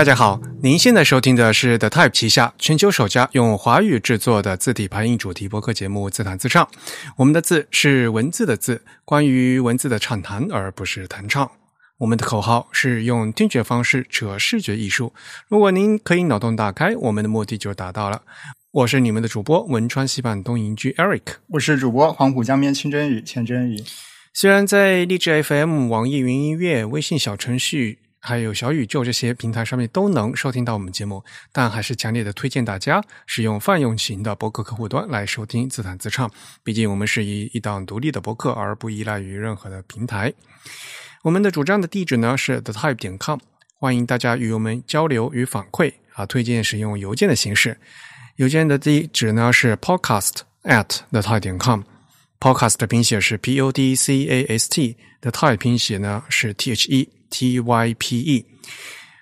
大家好，您现在收听的是 The Type 旗下全球首家用华语制作的字体排印主题播客节目《自弹自唱》。我们的字是文字的字，关于文字的畅谈，而不是弹唱。我们的口号是用听觉方式扯视觉艺术。如果您可以脑洞大开，我们的目的就达到了。我是你们的主播文川西畔东营居 Eric，我是主播黄浦江边清真雨钱真雨。虽然在荔枝 FM、网易云音乐、微信小程序。还有小宇宙这些平台上面都能收听到我们节目，但还是强烈的推荐大家使用泛用型的博客客户端来收听自弹自唱。毕竟我们是以一档独立的博客，而不依赖于任何的平台。我们的主站的地址呢是 the type 点 com，欢迎大家与我们交流与反馈啊，推荐使用邮件的形式。邮件的地址呢是 podcast at the type 点 Podcast 的拼写是 p o d c a s t，the type 拼写呢是 t h e。T Y P E，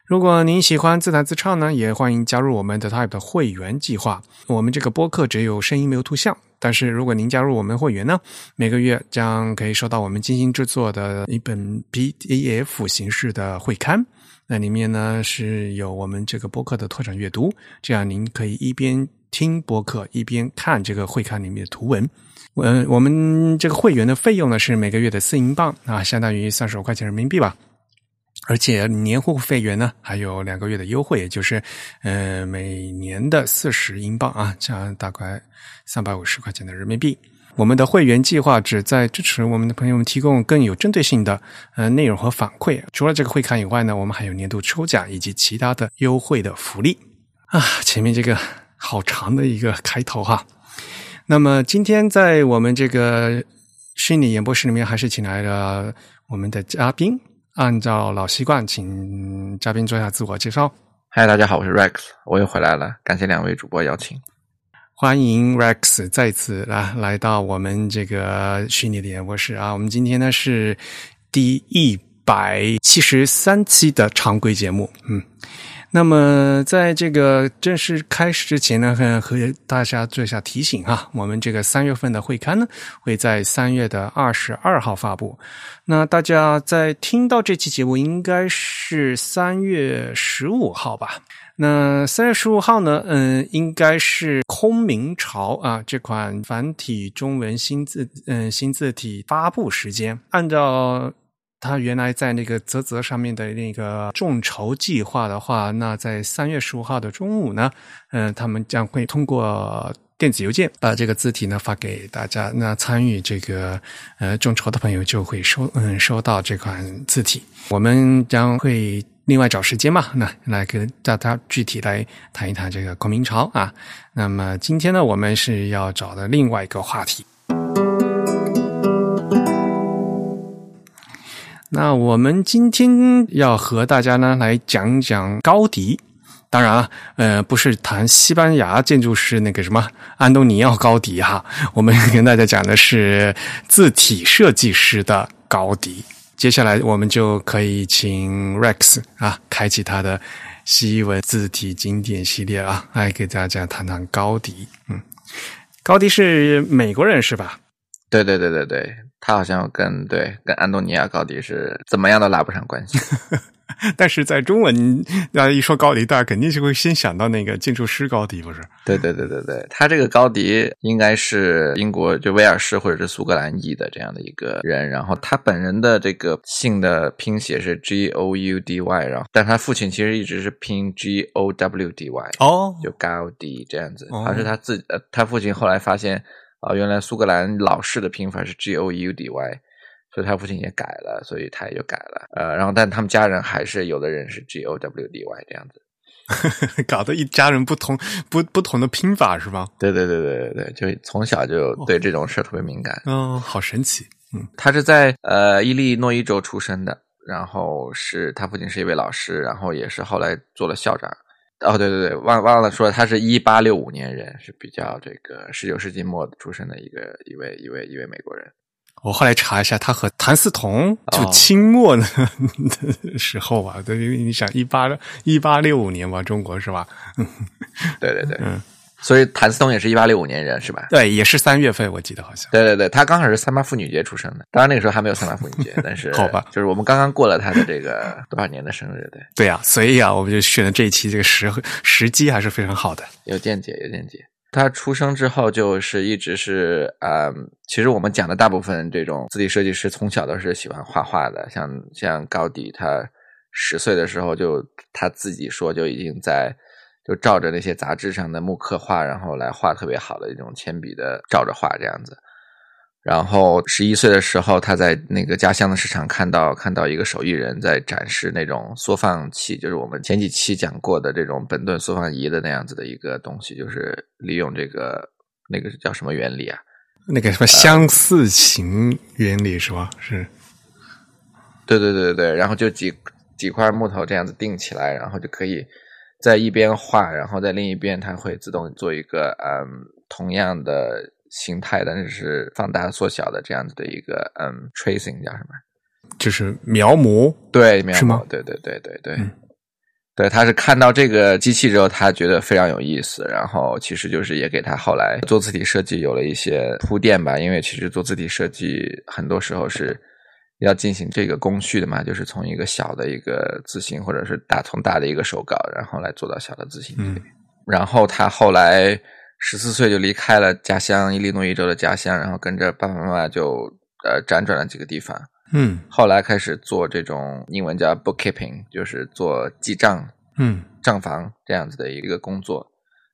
如果您喜欢自弹自唱呢，也欢迎加入我们的 Type 的会员计划。我们这个播客只有声音没有图像，但是如果您加入我们会员呢，每个月将可以收到我们精心制作的一本 PDF 形式的会刊，那里面呢是有我们这个播客的拓展阅读，这样您可以一边听播客一边看这个会刊里面的图文。嗯，我们这个会员的费用呢是每个月的四英镑啊，相当于三十五块钱人民币吧。而且年会费员呢还有两个月的优惠，也就是呃每年的四十英镑啊，这样大概三百五十块钱的人民币。我们的会员计划旨在支持我们的朋友们提供更有针对性的呃内容和反馈。除了这个会刊以外呢，我们还有年度抽奖以及其他的优惠的福利啊。前面这个好长的一个开头哈。那么今天在我们这个虚拟演播室里面，还是请来了我们的嘉宾。按照老习惯，请嘉宾做一下自我介绍。嗨，大家好，我是 Rex，我又回来了，感谢两位主播邀请。欢迎 Rex 再次来来到我们这个虚拟的演播室啊！我们今天呢是第一百七十三期的常规节目，嗯。那么，在这个正式开始之前呢，和大家做一下提醒哈。我们这个三月份的会刊呢，会在三月的二十二号发布。那大家在听到这期节目，应该是三月十五号吧？那三月十五号呢，嗯，应该是空明朝啊这款繁体中文新字嗯新字体发布时间，按照。他原来在那个泽泽上面的那个众筹计划的话，那在三月十五号的中午呢，嗯，他们将会通过电子邮件把这个字体呢发给大家。那参与这个呃众筹的朋友就会收嗯收到这款字体。我们将会另外找时间嘛，那来跟大家具体来谈一谈这个孔明潮啊。那么今天呢，我们是要找的另外一个话题。那我们今天要和大家呢来讲讲高迪，当然啊，呃，不是谈西班牙建筑师那个什么安东尼奥高迪哈，我们跟大家讲的是字体设计师的高迪。接下来我们就可以请 Rex 啊，开启他的西文字体经典系列啊，来给大家谈谈高迪。嗯，高迪是美国人是吧？对对对对对。他好像跟对跟安东尼亚高迪是怎么样都拉不上关系，但是在中文，那一说高迪，大家肯定就会先想到那个建筑师高迪，不是？对对对对对，他这个高迪应该是英国就威尔士或者是苏格兰裔的这样的一个人，然后他本人的这个姓的拼写是 G O U D Y，然后但他父亲其实一直是拼 G O W D Y，哦，就高迪这样子，好像是他自呃他父亲后来发现。啊，原来苏格兰老式的拼法是 G O U D Y，所以他父亲也改了，所以他也就改了。呃，然后但他们家人还是有的人是 G O W D Y 这样子，搞得一家人不同不不同的拼法是吗？对对对对对对，就从小就对这种事特别敏感。嗯，好神奇。嗯，他是在呃伊利诺伊州出生的，然后是他父亲是一位老师，然后也是后来做了校长。哦，对对对，忘忘了说，他是一八六五年人，是比较这个十九世纪末出生的一个一位一位一位美国人。我后来查一下，他和谭嗣同就清末 的时候吧，对，因为你想一八一八六五年吧，中国是吧？对 对对，嗯，所以谭嗣同也是一八六五年人是吧？对，也是三月份，我记得好像。对对对，他刚好是三八妇女节出生的，当然那个时候还没有三八妇女节，但是 好吧，就是我们刚刚过了他的这个多少年的生日，对对啊，所以啊，我们就选的这一期这个时时机还是非常好的。有见解，有见解。他出生之后就是一直是呃，其实我们讲的大部分这种字体设计师从小都是喜欢画画的，像像高迪，他十岁的时候就他自己说就已经在。就照着那些杂志上的木刻画，然后来画特别好的一种铅笔的照着画这样子。然后十一岁的时候，他在那个家乡的市场看到看到一个手艺人在展示那种缩放器，就是我们前几期讲过的这种本顿缩放仪的那样子的一个东西，就是利用这个那个叫什么原理啊？那个什么相似形原理是吧？是。对对对对对，然后就几几块木头这样子钉起来，然后就可以。在一边画，然后在另一边，它会自动做一个嗯同样的形态，但是是放大缩小的这样子的一个嗯 tracing 叫什么？就是描摹，对，描摹，对对对对对，对，他是看到这个机器之后，他觉得非常有意思，然后其实就是也给他后来做字体设计有了一些铺垫吧，因为其实做字体设计很多时候是。要进行这个工序的嘛，就是从一个小的一个字形，或者是大从大的一个手稿，然后来做到小的字形。嗯，然后他后来十四岁就离开了家乡伊利诺伊州的家乡，然后跟着爸爸妈妈就呃辗转了几个地方。嗯，后来开始做这种英文叫 bookkeeping，就是做记账，嗯，账房这样子的一个工作。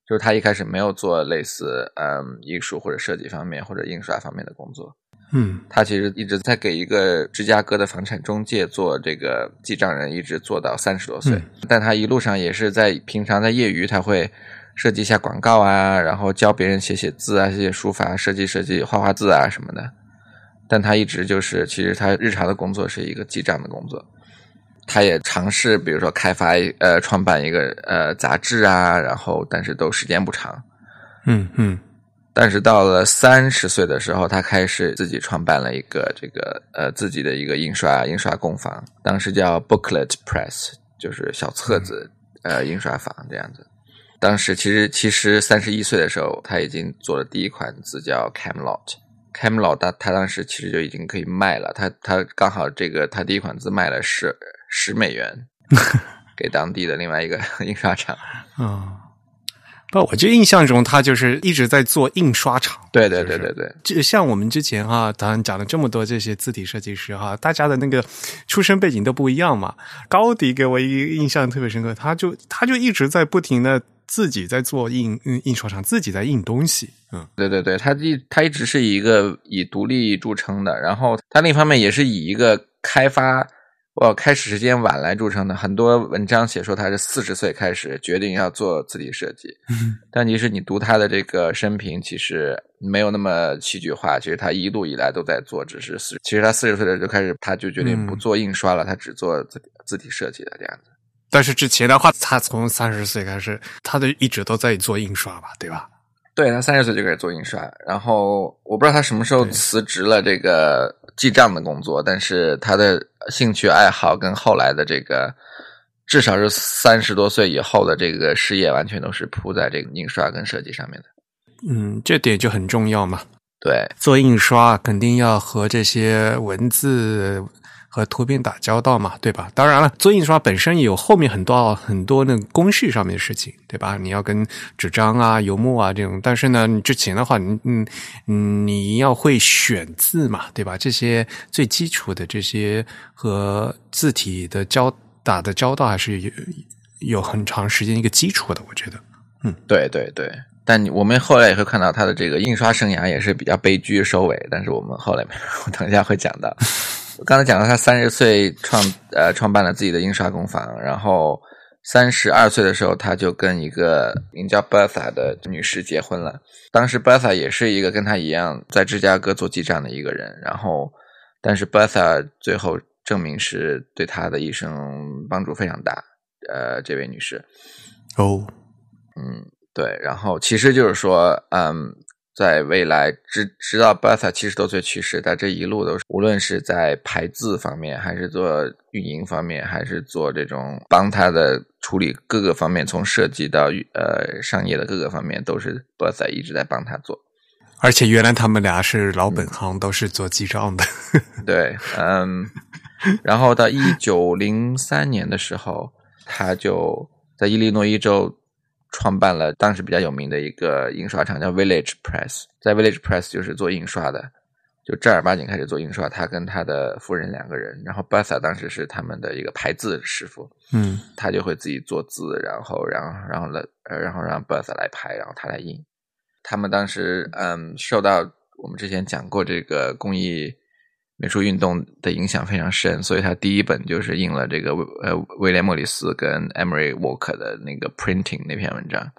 就是他一开始没有做类似嗯艺术或者设计方面或者印刷方面的工作。嗯，他其实一直在给一个芝加哥的房产中介做这个记账人，一直做到三十多岁。但他一路上也是在平常在业余，他会设计一下广告啊，然后教别人写写字啊，写写书法，设计设计画画字啊什么的。但他一直就是，其实他日常的工作是一个记账的工作。他也尝试，比如说开发呃创办一个呃杂志啊，然后但是都时间不长。嗯嗯。但是到了三十岁的时候，他开始自己创办了一个这个呃自己的一个印刷印刷工坊，当时叫 Booklet Press，就是小册子呃印刷坊这样子。当时其实其实三十一岁的时候，他已经做了第一款字叫 Camelot。Camelot 他他当时其实就已经可以卖了，他他刚好这个他第一款字卖了十十美元 给当地的另外一个 印刷厂。啊。不，我就印象中他就是一直在做印刷厂。对对对对对，就像我们之前哈，当然讲了这么多这些字体设计师哈，大家的那个出身背景都不一样嘛。高迪给我一个印象特别深刻，他就他就一直在不停的自己在做印印刷厂，自己在印东西。嗯，对对对，他一他一直是以一个以独立著称的，然后他另一方面也是以一个开发。我开始时间晚来著称的，很多文章写说他是四十岁开始决定要做字体设计，但其实你读他的这个生平，其实没有那么戏剧化。其实他一路以来都在做，只是四，其实他四十岁的时候就开始，他就决定不做印刷了，他只做字字体设计的这样子。但是之前的话，他从三十岁开始，他就一直都在做印刷吧，对吧？对他三十岁就开始做印刷，然后我不知道他什么时候辞职了这个记账的工作，但是他的兴趣爱好跟后来的这个至少是三十多岁以后的这个事业，完全都是铺在这个印刷跟设计上面的。嗯，这点就很重要嘛。对，做印刷肯定要和这些文字。和图片打交道嘛，对吧？当然了，做印刷本身有后面很多很多那个工序上面的事情，对吧？你要跟纸张啊、油墨啊这种，但是呢，你之前的话，你嗯嗯，你要会选字嘛，对吧？这些最基础的这些和字体的交打的交道，还是有有很长时间一个基础的，我觉得。嗯，对对对。但我们后来也会看到他的这个印刷生涯也是比较悲剧收尾，但是我们后来我等一下会讲到。刚才讲到他三十岁创呃创办了自己的印刷工坊，然后三十二岁的时候他就跟一个名叫 Bertha 的女士结婚了。当时 Bertha 也是一个跟他一样在芝加哥做记账的一个人，然后但是 Bertha 最后证明是对他的一生帮助非常大。呃，这位女士，哦，嗯，对，然后其实就是说，嗯。在未来直直到 Bertha 七十多岁去世，他这一路都是无论是在排字方面，还是做运营方面，还是做这种帮他的处理各个方面，从设计到呃商业的各个方面，都是 Bertha 一直在帮他做。而且原来他们俩是老本行，都是做记账的。对，嗯，然后到一九零三年的时候，他就在伊利诺伊州创办了当时比较有名的一个印刷厂，叫 Village Press。在 Village Press 就是做印刷的，就正儿八经开始做印刷。他跟他的夫人两个人，然后 Bertha 当时是他们的一个排字师傅，嗯，他就会自己做字，然后，然后，然后了，呃，然后让 Bertha 来排，然后他来印。他们当时嗯受到我们之前讲过这个工艺美术运动的影响非常深，所以他第一本就是印了这个呃威廉莫里斯跟 Emery Walker 的那个 printing 那篇文章。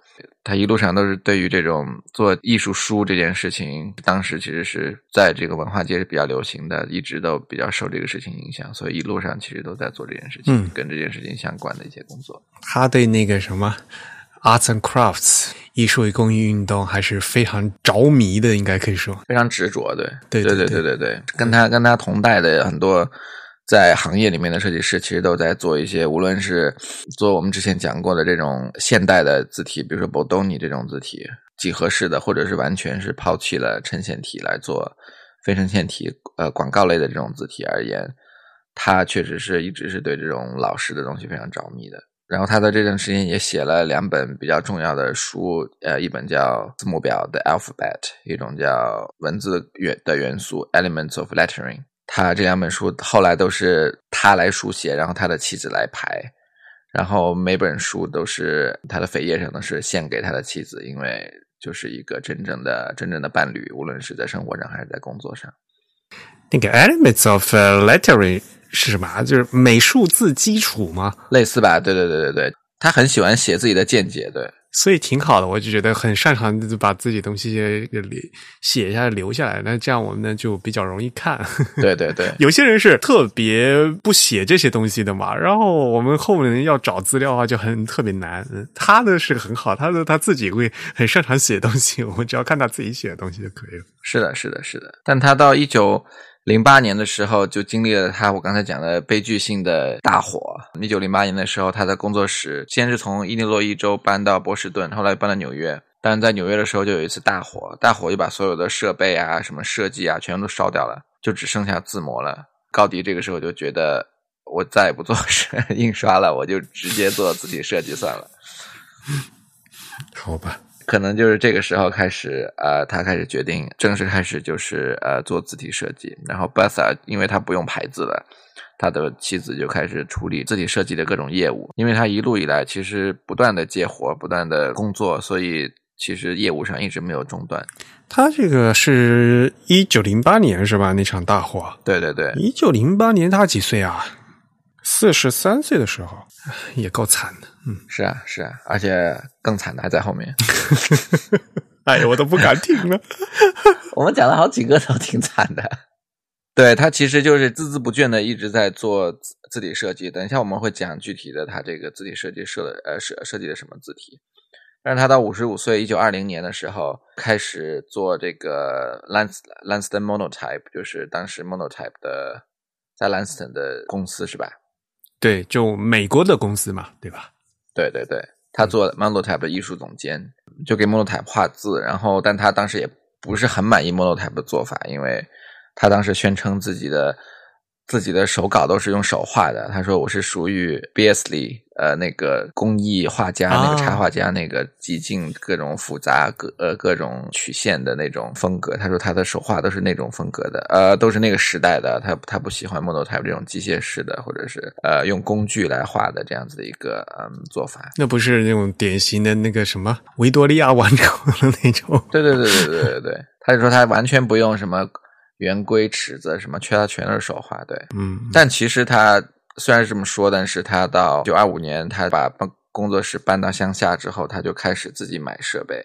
他一路上都是对于这种做艺术书这件事情，当时其实是在这个文化界是比较流行的，一直都比较受这个事情影响，所以一路上其实都在做这件事情，嗯跟这件事情相关的一些工作。他对那个什么 arts and crafts 艺术与工艺运动还是非常着迷的，应该可以说。非常执着，对，对对对对对对，跟他跟他同代的很多在行业里面的设计师，其实都在做一些，无论是做我们之前讲过的这种现代的字体，比如说 Bodoni 这种字体，几何式的，或者是完全是抛弃了衬线体来做非衬线体，呃，广告类的这种字体而言，他确实是一直是对这种老式的东西非常着迷的。然后他在这段时间也写了两本比较重要的书，呃，一本叫字母表的 Alphabet，一种叫文字元的元素 Elements of Lettering。他这两本书后来都是他来书写，然后他的妻子来排，然后每本书都是他的扉页上都是献给他的妻子，因为就是一个真正的真正的伴侣，无论是在生活上还是在工作上。那个 elements of lettering 是什么啊？就是美术字基础吗？类似吧？对对对对对，他很喜欢写自己的见解，对。所以挺好的，我就觉得很擅长地把自己东西写下来留下来，那这样我们呢就比较容易看。对对对，有些人是特别不写这些东西的嘛，然后我们后面要找资料的话就很特别难。他的是很好，他的他自己会很擅长写东西，我们只要看他自己写的东西就可以了。是的，是的，是的。但他到一九零八年的时候，就经历了他我刚才讲的悲剧性的大火。一九零八年的时候，他的工作室先是从伊利诺伊州搬到波士顿，后来搬到纽约。但在纽约的时候，就有一次大火，大火就把所有的设备啊、什么设计啊，全都烧掉了，就只剩下字模了。高迪这个时候就觉得，我再也不做 印刷了，我就直接做字体设计算了。好吧。可能就是这个时候开始，呃，他开始决定正式开始就是呃做字体设计。然后 Bertha 因为他不用牌子了，他的妻子就开始处理字体设计的各种业务。因为他一路以来其实不断的接活，不断的工作，所以其实业务上一直没有中断。他这个是一九零八年是吧？那场大火。对对对，一九零八年他几岁啊？四十三岁的时候，也够惨的。嗯，是啊是啊，而且更惨的还在后面。哎呀，我都不敢听了。我们讲了好几个都挺惨的。对他其实就是孜孜不倦的一直在做字字体设计。等一下我们会讲具体的他这个字体设计设的呃设设计的什么字体。但是他到五十五岁，一九二零年的时候开始做这个 Lans Lanston Monotype，就是当时 Monotype 的在 Lanston 的公司是吧？对，就美国的公司嘛，对吧？对对对，他做 Monotype 的艺术总监，就给 Monotype 画字，然后但他当时也不是很满意 Monotype 的做法，因为他当时宣称自己的自己的手稿都是用手画的，他说我是属于 Beasley 呃那个工艺画家、啊那个插画家那个极尽各种复杂各呃各种曲线的那种风格，他说他的手画都是那种风格的，呃都是那个时代的，他他不喜欢 Monotype 这种机械式的或者是呃用工具来画的这样子的一个嗯做法。那不是那种典型的那个什么维多利亚王朝的那种。对对对对对对对，他就说他完全不用什么圆规、尺子什么，缺他全都是手画。对，嗯，但其实他虽然是这么说，但是他到九二五年，他把办工作室搬到乡下之后，他就开始自己买设备，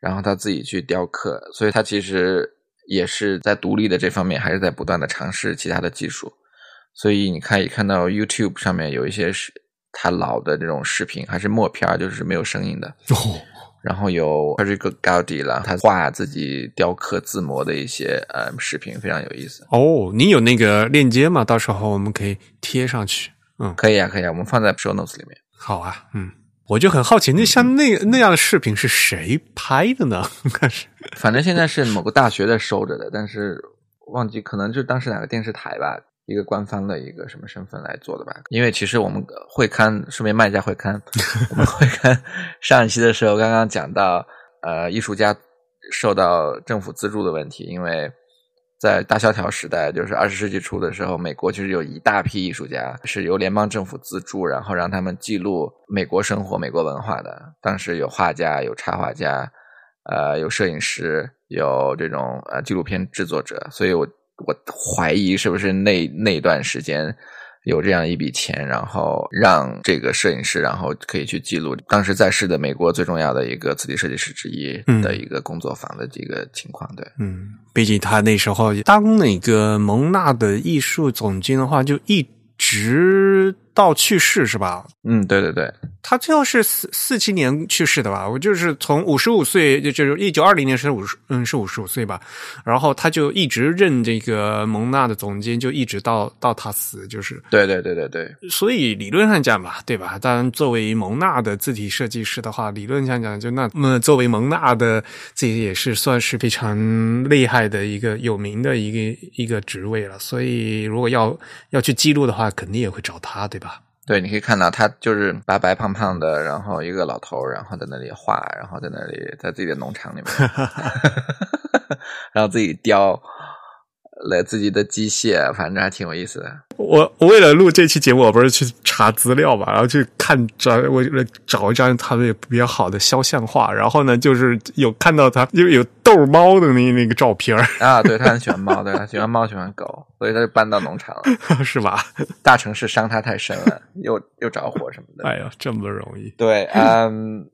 然后他自己去雕刻，所以他其实也是在独立的这方面，还是在不断的尝试其他的技术。所以你可以看到 YouTube 上面有一些是他老的这种视频，还是默片儿，就是没有声音的。哦，然后有 Perico Gaudi 啦，他画自己雕刻字模的一些呃视频，非常有意思。哦，你有那个链接吗？到时候我们可以贴上去。嗯，可以啊，可以啊，我们放在 show notes 里面。好啊，嗯，我就很好奇，那像那那样的视频是谁拍的呢？看是，反正现在是某个大学在收着的，但是忘记可能就是当时哪个电视台吧，一个官方的一个什么身份来做的吧。因为其实我们会刊顺便卖一下会刊，我们会刊上一期的时候刚刚讲到，呃，艺术家受到政府资助的问题，因为在大萧条时代，就是二十世纪初的时候，美国其实有一大批艺术家是由联邦政府资助，然后让他们记录美国生活、美国文化的。当时有画家、有插画家，呃，有摄影师，有这种呃纪录片制作者。所以我我怀疑是不是那那段时间有这样一笔钱，然后让这个摄影师，然后可以去记录当时在世的美国最重要的一个字体设计师之一嗯的一个工作坊的这个情况。对，嗯，毕竟他那时候当那个蒙娜的艺术总监的话，就一直到去世是吧？嗯，对对对。他最后是四四七年去世的吧？我就是从五十五岁，就就是一九二零年是五十，嗯，是五十五岁吧。然后他就一直任这个蒙纳的总监，就一直到到他死，就是。对对对对对，所以理论上讲吧，对吧？当然，作为蒙纳的字体设计师的话，理论上讲，就那么作为蒙纳的自己也是算是非常厉害的一个有名的一个一个职位了。所以，如果要要去记录的话，肯定也会找他，对吧？对，你可以看到他就是白白胖胖的，然后一个老头，然后在那里画，然后在那里在自己的农场里面，然后自己雕了自己的机械，反正还挺有意思的。我我为了录这期节目，我不是去查资料嘛，然后去看找我找一张他们比较好的肖像画，然后呢，就是有看到他因为有逗猫的那那个照片儿啊，对他很喜欢猫，对 他喜欢猫喜欢狗，所以他就搬到农场了。是吧？大城市伤他太深了，又又着火什么的。哎呀，这么不容易。对，嗯，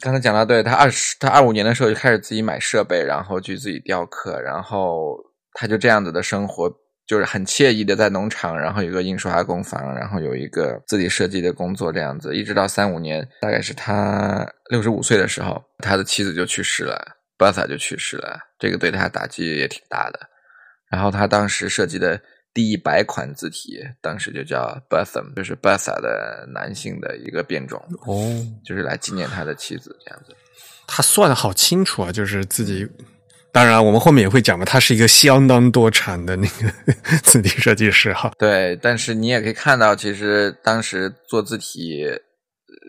刚才讲到，对他二十，他二五年的时候就开始自己买设备，然后去自己雕刻，然后他就这样子的生活，就是很惬意的在农场，然后有个印刷工坊，然后有一个自己设计的工作，这样子，一直到三五年，大概是他六十五岁的时候，他的妻子就去世了，Bertha 就去世了，这个对他打击也挺大的。然后他当时设计的第一百款字体，当时就叫 Bertham，就是 Bertha 的男性的一个变种，哦，就是来纪念他的妻子这样子。他算的好清楚啊，就是自己。当然，我们后面也会讲嘛，他是一个相当多产的那个 字体设计师哈。对，但是你也可以看到，其实当时做字体，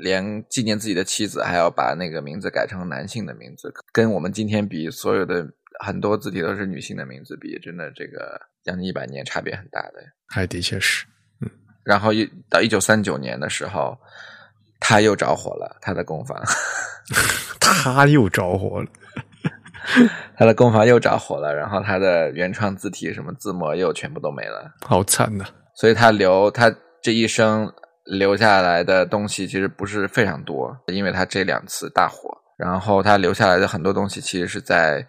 连纪念自己的妻子，还要把那个名字改成男性的名字，跟我们今天比，所有的很多字体都是女性的名字比，真的这个将近一百年差别很大的。还的确是，嗯然后一到一九三九年的时候，他又着火了，他的工坊，他又着火了。他的工坊又着火了，然后他的原创字体什么字模又全部都没了，好惨呐、所以他留他这一生留下来的东西其实不是非常多，因为他这两次大火，然后他留下来的很多东西其实是在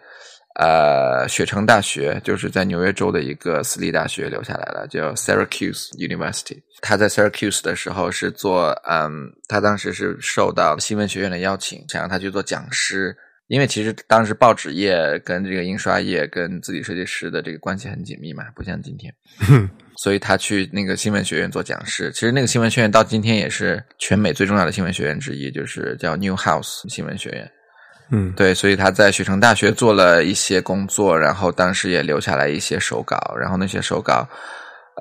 呃雪城大学，就是在纽约州的一个私立大学留下来了，叫 Syracuse University。他在 Syracuse 的时候是做嗯，他当时是受到新闻学院的邀请，想让他去做讲师。因为其实当时报纸业跟这个印刷业跟字体设计师的这个关系很紧密嘛，不像今天，所以他去那个新闻学院做讲师。其实那个新闻学院到今天也是全美最重要的新闻学院之一，就是叫 Newhouse 新闻学院。嗯，对，所以他在雪城大学做了一些工作，然后当时也留下来一些手稿，然后那些手稿，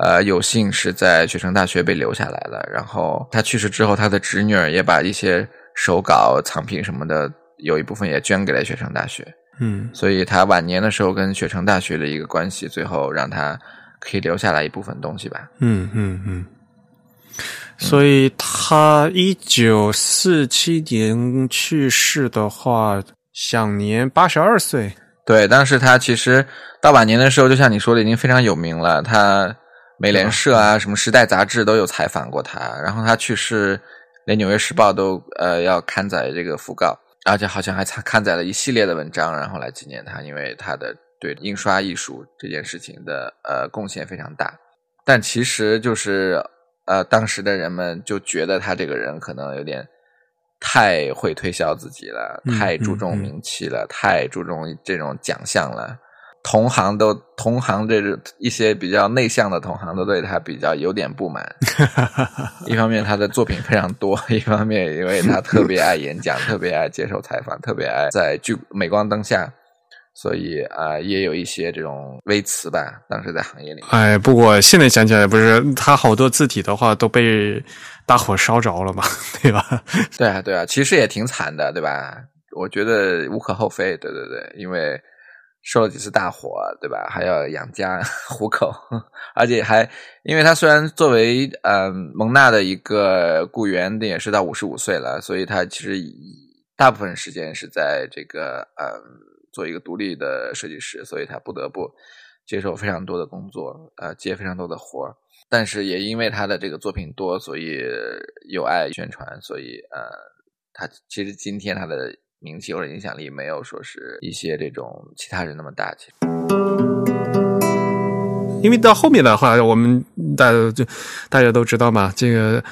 呃，有幸是在雪城大学被留下来了。然后他去世之后，他的侄女儿也把一些手稿、藏品什么的。有一部分也捐给了雪城大学，嗯，所以他晚年的时候跟雪城大学的一个关系，最后让他可以留下来一部分东西吧。嗯嗯嗯。所以他一九四七年去世的话，享年八十二岁。对，当时他其实到晚年的时候，就像你说的，已经非常有名了。他美联社啊，什么时代杂志都有采访过他。然后他去世，连纽约时报都呃要刊载这个讣告。而且好像还刊载了一系列的文章，然后来纪念他，因为他的对印刷艺术这件事情的呃贡献非常大。但其实就是呃，当时的人们就觉得他这个人可能有点太会推销自己了，嗯太注重名气了，太注重这种奖项了。同行都同行这种一些比较内向的同行都对他比较有点不满。一方面他的作品非常多，一方面因为他特别爱演讲，特别爱接受采访，特别爱在聚镁光灯下，所以啊、呃也有一些这种微词吧。当时在行业里面，哎，不过现在想起来，不是他好多字体的话都被大火烧着了嘛，对吧？对啊，对啊，其实也挺惨的，对吧？我觉得无可厚非，对对对，因为受了几次大火，对吧？还要养家 糊口，而且还因为他虽然作为呃蒙娜的一个雇员，也是到五十五岁了，所以他其实大部分时间是在这个呃做一个独立的设计师，所以他不得不接受非常多的工作，呃，接非常多的活儿。但是也因为他的这个作品多，所以有爱宣传，所以呃，他其实今天他的名气或者影响力没有说是一些这种其他人那么大。其实因为到后面的话，我们大家就大家都知道嘛，这个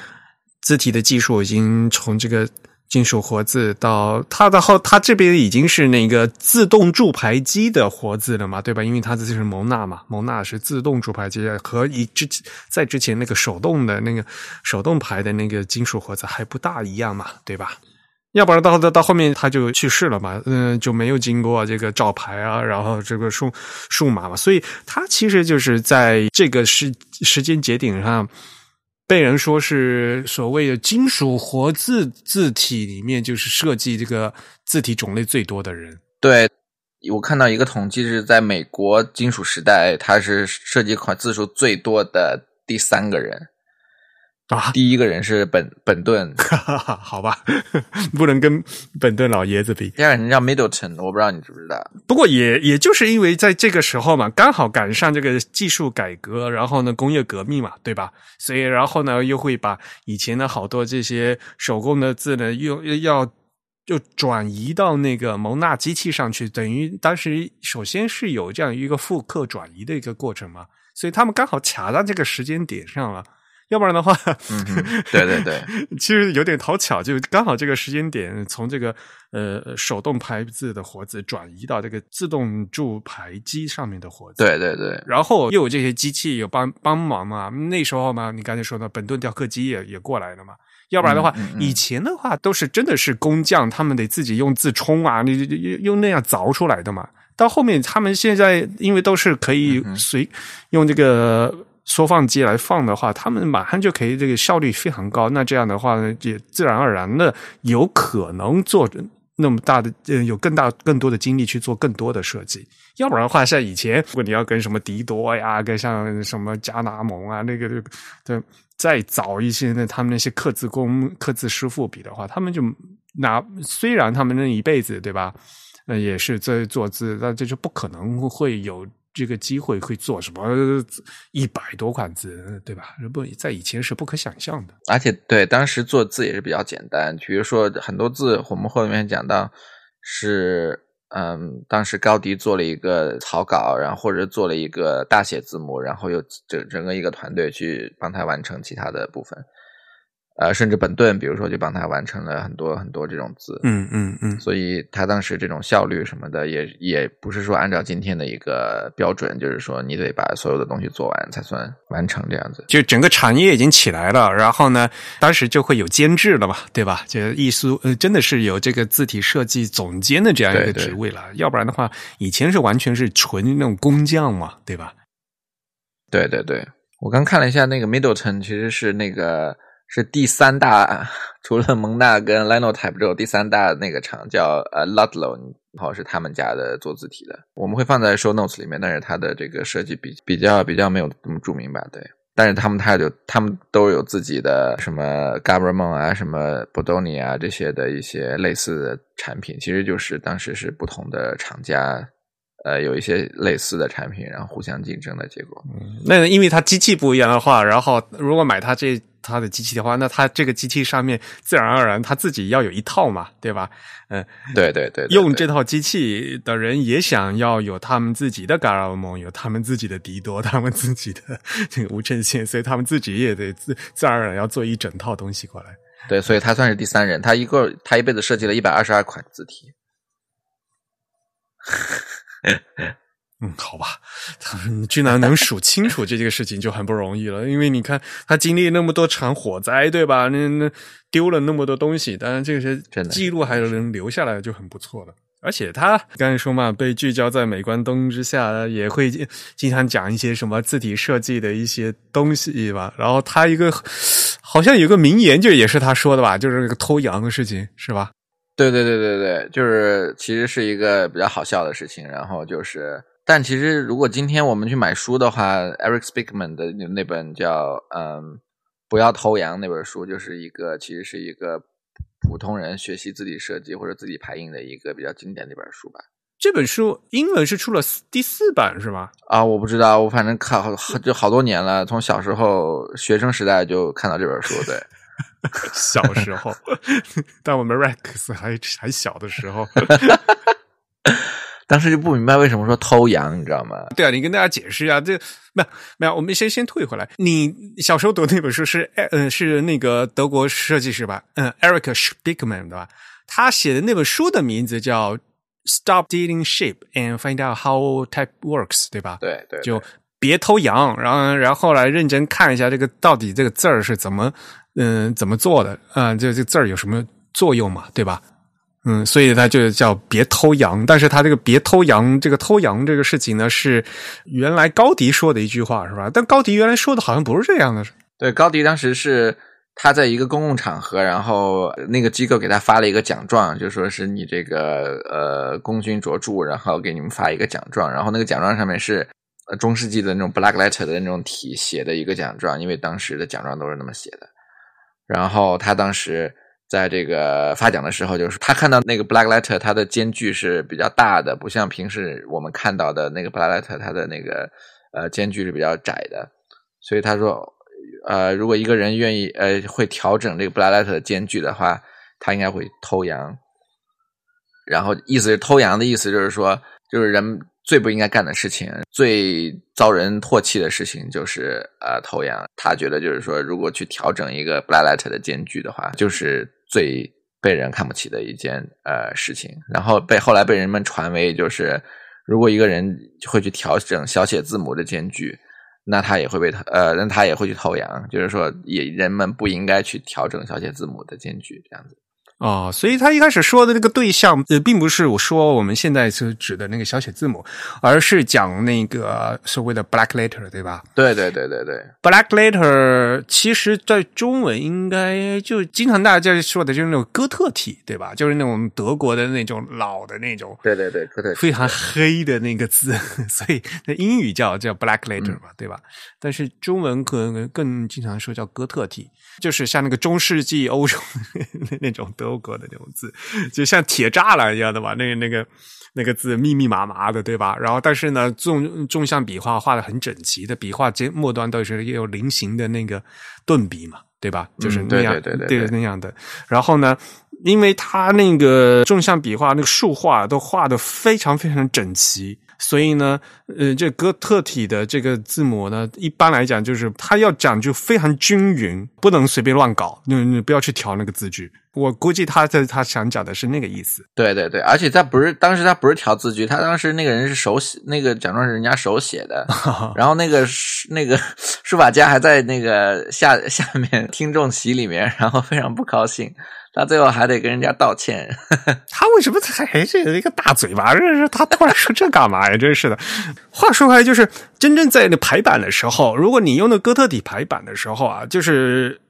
字体的技术已经从这个金属活字到它的后，它这边已经是那个自动注排机的活字了嘛，对吧？因为它这是蒙纳嘛，蒙纳是自动注排机，和以之在之前那个手动的那个手动排的那个金属活字还不大一样嘛，对吧？要不然到到到后面他就去世了嘛，嗯、就没有经过这个照牌啊，然后这个数数码嘛，所以他其实就是在这个时时间节点上，被人说是所谓的金属活字字体里面，就是设计这个字体种类最多的人。对我看到一个统计是在美国金属时代，他是设计款字数最多的第三个人，啊，第一个人是本本顿，好吧，不能跟本顿老爷子比。第二个人叫 Middleton，我不知道你知不知道。不过也也就是因为在这个时候嘛，刚好赶上这个技术改革，然后呢工业革命嘛，对吧？所以然后呢又会把以前的好多这些手工的字呢，又又要就转移到那个蒙纳机器上去，等于当时首先是有这样一个复刻转移的一个过程嘛，所以他们刚好卡在这个时间点上了。要不然的话，嗯，对对对，其实有点讨巧，就刚好这个时间点，从这个呃手动排字的活字转移到这个自动注排机上面的活字。对对对，然后又有这些机器有帮帮忙嘛，那时候嘛，你刚才说的本顿雕刻机也也过来了嘛。要不然的话，嗯嗯嗯以前的话都是真的是工匠，他们得自己用自冲啊，你用用那样凿出来的嘛。到后面他们现在因为都是可以嗯随、用这个缩放机来放的话，他们马上就可以这个效率非常高。那这样的话呢，也自然而然的有可能做那么大的呃，有更大更多的精力去做更多的设计。要不然的话，像以前如果你要跟什么迪多呀，跟像什么加纳蒙啊，那个那个对。再早一些呢，他们那些刻字工、刻字师傅比的话，他们就拿虽然他们那一辈子对吧，呃，也是在做字，但这就不可能会有这个机会会做什么一百多款字，对吧？不在以前是不可想象的。而且对当时做字也是比较简单，比如说很多字，我们后面讲到是。嗯，当时高迪做了一个草稿，然后或者做了一个大写字母，然后又整整个一个团队去帮他完成其他的部分。呃，甚至本顿，比如说就帮他完成了很多很多这种字，嗯嗯嗯，所以他当时这种效率什么的，也也不是说按照今天的一个标准，就是说你得把所有的东西做完才算完成这样子。就整个产业已经起来了，然后呢，当时就会有监制了嘛，对吧？这艺术呃，真的是有这个字体设计总监的这样一个职位了，要不然的话，以前是完全是纯那种工匠嘛，对吧？对对对，我刚看了一下那个 Middleton，其实是那个是第三大，除了蒙纳跟 Linotype 之后，第三大那个厂叫呃 Ludlow，然后是他们家的做字体的，我们会放在 show notes 里面，但是它的这个设计比比较比较没有那么著名吧，对。但是他们他就，他们都有自己的什么 Gabramon 啊，什么 Bodoni 啊这些的一些类似的产品，其实就是当时是不同的厂家，呃，有一些类似的产品，然后互相竞争的结果。那因为它机器不一样的话，然后如果买它这它的机器的话，那它这个机器上面自然而然它自己要有一套嘛，对吧？嗯、对对对对用这套机器的人也想要有他们自己的 g a r a m o n 有他们自己的迪多，他们自己的这 个无衬线，所以他们自己也得自自然而然要做一整套东西过来。对，所以他算是第三人。他一个他一辈子设计了一百二十二款字体。嗯，好吧，他们居然能数清楚这个事情就很不容易了。因为你看，他经历那么多场火灾，对吧？那那丢了那么多东西，当然这些记录还能留下来就很不错了。而且他刚才说嘛，被聚焦在镁光灯之下，也会经常讲一些什么字体设计的一些东西吧。然后他一个好像有个名言，就也是他说的吧，就是那个偷羊的事情，是吧？对对对对对，就是其实是一个比较好笑的事情。然后就是，但其实如果今天我们去买书的话，Eric Spickman 的那那本叫嗯不要偷羊那本书，就是一个其实是一个普通人学习字体设计或者字体排印的一个比较经典的一本书吧。这本书英文是出了第四版是吗？啊，我不知道，我反正看好就好多年了，从小时候学生时代就看到这本书，对。小时候，但我们 Rex 还还小的时候，当时就不明白为什么说偷羊，你知道吗？对啊，你跟大家解释一下，这没有没有，我们先先退回来。你小时候读那本书是呃是那个德国设计师吧？嗯，Eric Spickman 对吧？他写的那本书的名字叫《Stop Stealing Sheep and Find Out How Type Works》，对吧？对对，就别偷羊，然后然后来认真看一下这个到底这个字儿是怎么嗯怎么做的啊？这这字儿有什么作用嘛？对吧？嗯，所以他就叫别偷羊，但是他这个别偷羊，这个偷羊这个事情呢，是原来高迪说的一句话，是吧？但高迪原来说的好像不是这样的。对，高迪当时是他在一个公共场合，然后那个机构给他发了一个奖状，就说是你这个呃功勋卓著，然后给你们发一个奖状，然后那个奖状上面是中世纪的那种 black letter 的那种体写的一个奖状，因为当时的奖状都是那么写的。然后他当时。在这个发奖的时候，就是他看到那个 black letter，它的间距是比较大的，不像平时我们看到的那个 black letter，它的那个呃间距是比较窄的。所以他说，呃，如果一个人愿意呃会调整这个 black letter 的间距的话，他应该会偷羊。然后意思是偷羊的意思就是说，就是人最不应该干的事情，最遭人唾弃的事情就是呃偷羊。他觉得就是说，如果去调整一个 black letter 的间距的话，就是最被人看不起的一件呃事情，然后被后来被人们传为就是，如果一个人会去调整小写字母的间距，那他也会被呃，那他也会去偷羊，就是说也人们不应该去调整小写字母的间距这样子。哦，所以他一开始说的那个对象，呃，并不是我说我们现在是指的那个小写字母，而是讲那个所谓的 black letter，对吧？对对对对对，black letter 其实在中文应该就经常大家说的就是那种哥特体，对吧？就是那种德国的那种老的那种，对对对，哥特非常黑的那个字，所以那英语叫叫 black letter 嘛，对吧？但是中文可能更经常说叫哥特体，就是像那个中世纪欧洲那种德国的那种字，就像铁栅栏一样的吧？那个那个那个字密密麻麻的，对吧？然后但是呢，纵纵向笔画画的很整齐的，笔画尖末端都是也有菱形的那个顿笔嘛，对吧？就是那样，嗯对对对对那样的。然后呢，因为它那个纵向笔画那个竖画都画的非常非常整齐。所以呢，呃，这哥特体的这个字母呢，一般来讲就是它要讲究非常均匀，不能随便乱搞，你你不要去调那个字句。我估计他在他想讲的是那个意思。对对对，而且他不是当时他不是调字句，他当时那个人是手写，那个假装是人家手写的，然后那个那个书法家还在那个下下面听众席里面，然后非常不高兴，他最后还得跟人家道歉。他为什么还是一个大嘴巴？这是他突然说这干嘛呀？真是的。话说回来，就是真正在那排版的时候，如果你用的哥特体排版的时候啊，就是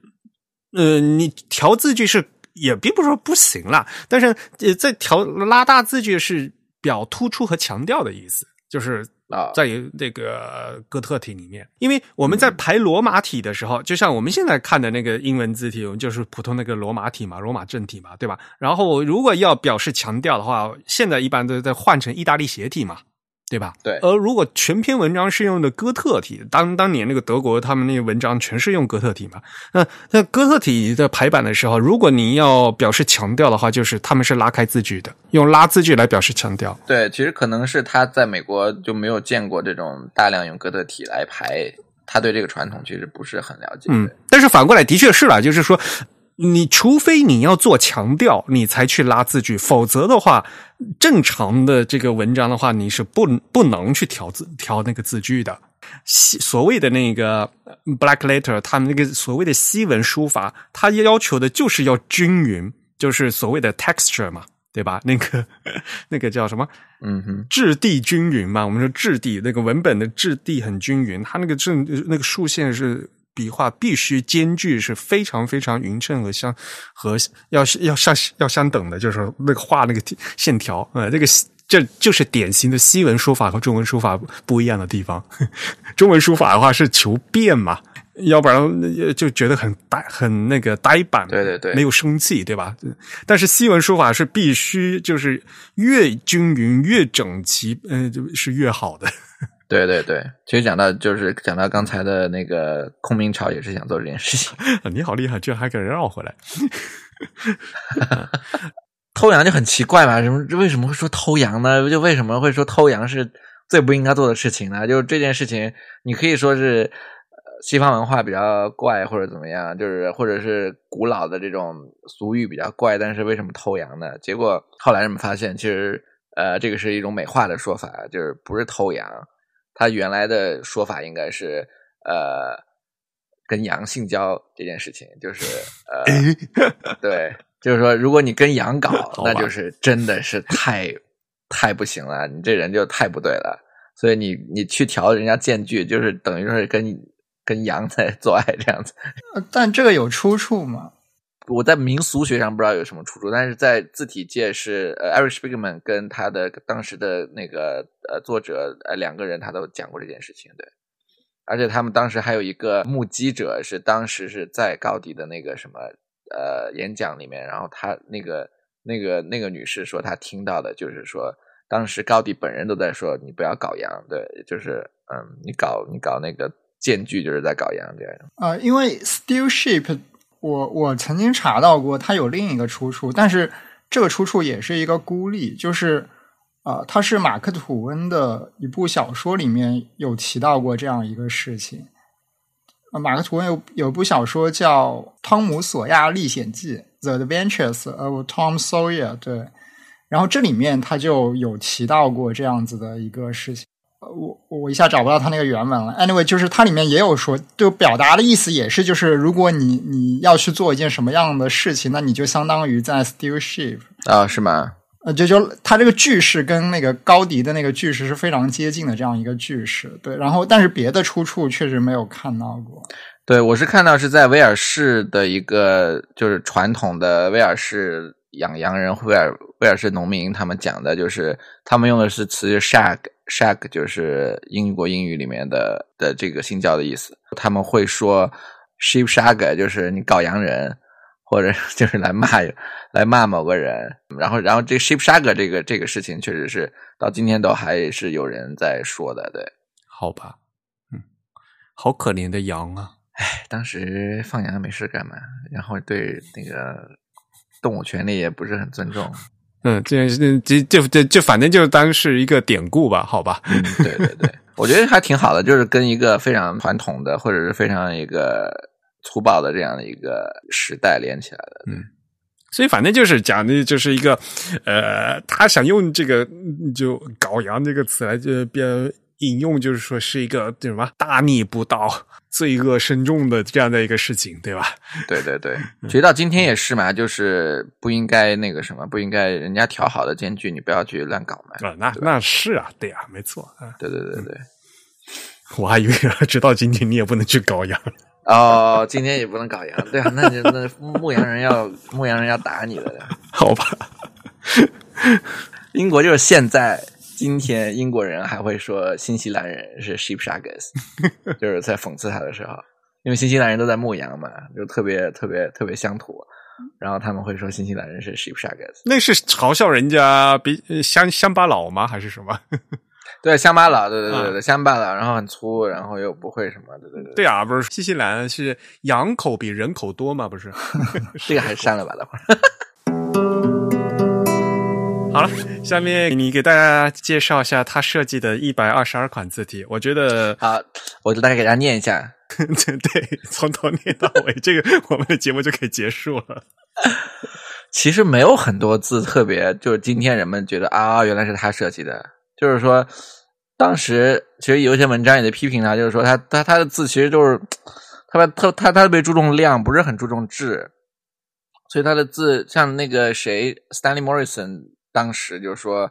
呃，你调字句是也并不是说不行啦，但是呃，在调拉大字句是表突出和强调的意思，就是啊在这个哥特体里面，因为我们在排罗马体的时候，就像我们现在看的那个英文字体，我们就是普通那个罗马体嘛，罗马正体嘛，对吧？然后如果要表示强调的话，现在一般都在换成意大利斜体嘛。对吧？对而如果全篇文章是用的哥特体，当当年那个德国他们那个文章全是用哥特体嘛？那那哥特体的排版的时候，如果你要表示强调的话，就是他们是拉开字距的，用拉字距来表示强调。对，其实可能是他在美国就没有见过这种大量用哥特体来排，他对这个传统其实不是很了解。嗯，但是反过来的确是啦，就是说，你除非你要做强调，你才去拉字句，否则的话，正常的这个文章的话，你是不不能去调字调那个字句的。西所谓的那个 black letter，他们那个所谓的西文书法，它要求的就是要均匀，就是所谓的 texture 嘛，对吧？那个 那个叫什么？嗯哼，质地均匀嘛。我们说质地，那个文本的质地很均匀，它那个正那个竖线是。笔画必须间距是非常非常匀称和相和要要相要相等的，就是那个画那个线条，呃，这个这就是典型的西文书法和中文书法不一样的地方。中文书法的话是求变嘛，要不然就觉得很呆很那个呆板，对对对，没有生气，对吧？但是西文书法是必须就是越均匀越整齐，嗯，就是越好的。对对对，其实讲到就是讲到刚才的那个空明朝也是想做这件事情。你好厉害，居然还给人绕回来。偷羊就很奇怪嘛，什么为什么会说偷羊呢？就为什么会说偷羊是最不应该做的事情呢？就这件事情，你可以说是西方文化比较怪，或者怎么样，就是或者是古老的这种俗语比较怪。但是为什么偷羊呢？结果后来人们发现，其实呃，这个是一种美化的说法，就是不是偷羊。他原来的说法应该是，呃，跟羊性交这件事情，就是呃，对，就是说，如果你跟羊搞，那就是真的是太太不行了，你这人就太不对了。所以你你去调人家间距，就是等于说是跟跟羊在 做爱这样子。但这个有出处吗？我在民俗学上不知道有什么出处，但是在字体界是呃，Eric Spigman 跟他的当时的那个呃作者呃两个人他都讲过这件事情，对，而且他们当时还有一个目击者是当时是在高迪的那个什么呃演讲里面，然后他那个那个那个女士说她听到的就是说当时高迪本人都在说你不要搞羊，对，就是嗯你搞你搞那个间距就是在搞羊这样啊，因为 Still Shape。我我曾经查到过，它有另一个出处，但是这个出处也是一个孤立，就是啊，它是马克吐温的一部小说里面有提到过这样一个事情。马克吐温有有部小说叫《汤姆索亚历险记》（The Adventures of Tom Sawyer），对，然后这里面他就有提到过这样子的一个事情。我我一下找不到他那个原文了。Anyway，就是它里面也有说，就表达的意思也是，就是如果你你要去做一件什么样的事情，那你就相当于在 steal sheep 啊，是吗？呃，就就它这个句式跟那个高迪的那个句式是非常接近的，这样一个句式。对，然后但是别的出处确实没有看到过。对我是看到是在威尔士的一个就是传统的威尔士养羊人，威尔威尔士农民他们讲的就是他们用的是词 shag。Shag 就是英国英语里面的的这个性交的意思，他们会说 sheep shag，就是你搞洋人，或者 就是来骂来骂某个人，然后然后这 sheep shag 这个这个事情确实是到今天都还是有人在说的，对，好吧，嗯，好可怜的羊啊，哎，当时放羊没事干嘛，然后对那个动物权利也不是很尊重。嗯，这这就就就反正就当是一个典故吧，好吧。嗯，对对对，我觉得还挺好的，就是跟一个非常传统的或者是非常一个粗暴的这样的一个时代连起来的。嗯，所以反正就是讲的就是一个，呃，他想用这个就“搞羊”这个词来就变。引用就是说是一个什么大逆不道、罪恶深重的这样的一个事情，对吧？对对对，直到今天也是嘛，就是不应该那个什么，不应该人家调好的间距，你不要去乱搞嘛。啊，那那是啊，对啊，没错啊。对对对对，我还以为直到今天你也不能去搞羊哦，今天也不能搞羊，对啊，那那牧羊人要牧羊人要打你的，好吧？英国就是现在。今天英国人还会说新西兰人是 sheep shaggers，就是在讽刺他的时候，因为新西兰人都在牧羊嘛，就特别特别特别乡土，然后他们会说新西兰人是 sheep shaggers，那是嘲笑人家比乡乡巴佬吗？还是什么？对，乡巴佬，对对对对，乡巴佬，然后很粗，然后又不会什么，对对对。对啊，不是新西兰是羊口比人口多吗？不是，这个还是删了吧，等会儿。好了，下面你给大家介绍一下他设计的一百二十二款字体。我觉得，好，我就大概给大家念一下。对 对，从头念到尾，这个我们的节目就可以结束了。其实没有很多字特别，就是今天人们觉得啊，原来是他设计的。就是说，当时其实有一些文章也在批评他，就是说他他他的字其实就是他他他特别注重量，不是很注重质，所以他的字像那个谁，Stanley Morrison 当时就说，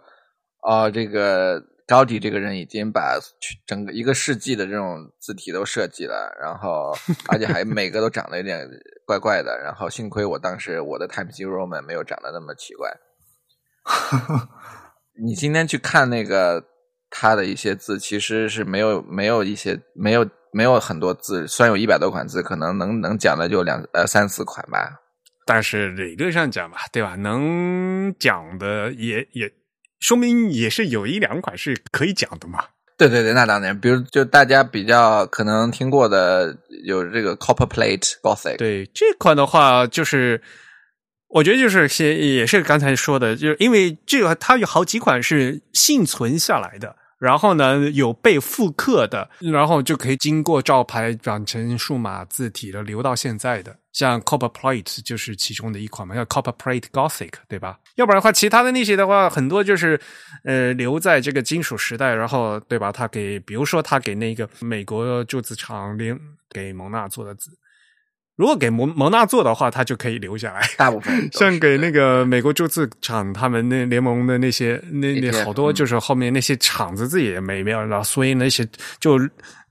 哦，这个高迪这个人已经把整个一个世纪的这种字体都设计了，然后 而且还每个都长得有点怪怪的，然后幸亏我当时我的 Times New Roman 没有长得那么奇怪。你今天去看那个他的一些字，其实是没有没有一些没有没有很多字，虽然有一百多款字，可能能能讲的就两呃三四款吧。但是理论上讲吧，对吧？能讲的也也说明也是有一两款是可以讲的嘛。对对对，那当然，比如就大家比较可能听过的有这个 Copper Plate Gothic，对这款的话就是。我觉得就是些，也是刚才说的，就是因为这个它有好几款是幸存下来的，然后呢有被复刻的，然后就可以经过照牌转成数码字体的，留到现在的，像 Copper Plate 就是其中的一款嘛，叫 Copper Plate Gothic，对吧？要不然的话，其他的那些的话，很多就是呃留在这个金属时代，然后对吧？他给，比如说他给那个美国铸字厂联给蒙纳做的字。如果给蒙蒙纳做的话，他就可以留下来。大部分 像给那个美国铸字厂，他们那联盟的那些那那好多，就是后面那些厂子自己也没有了，所以那些就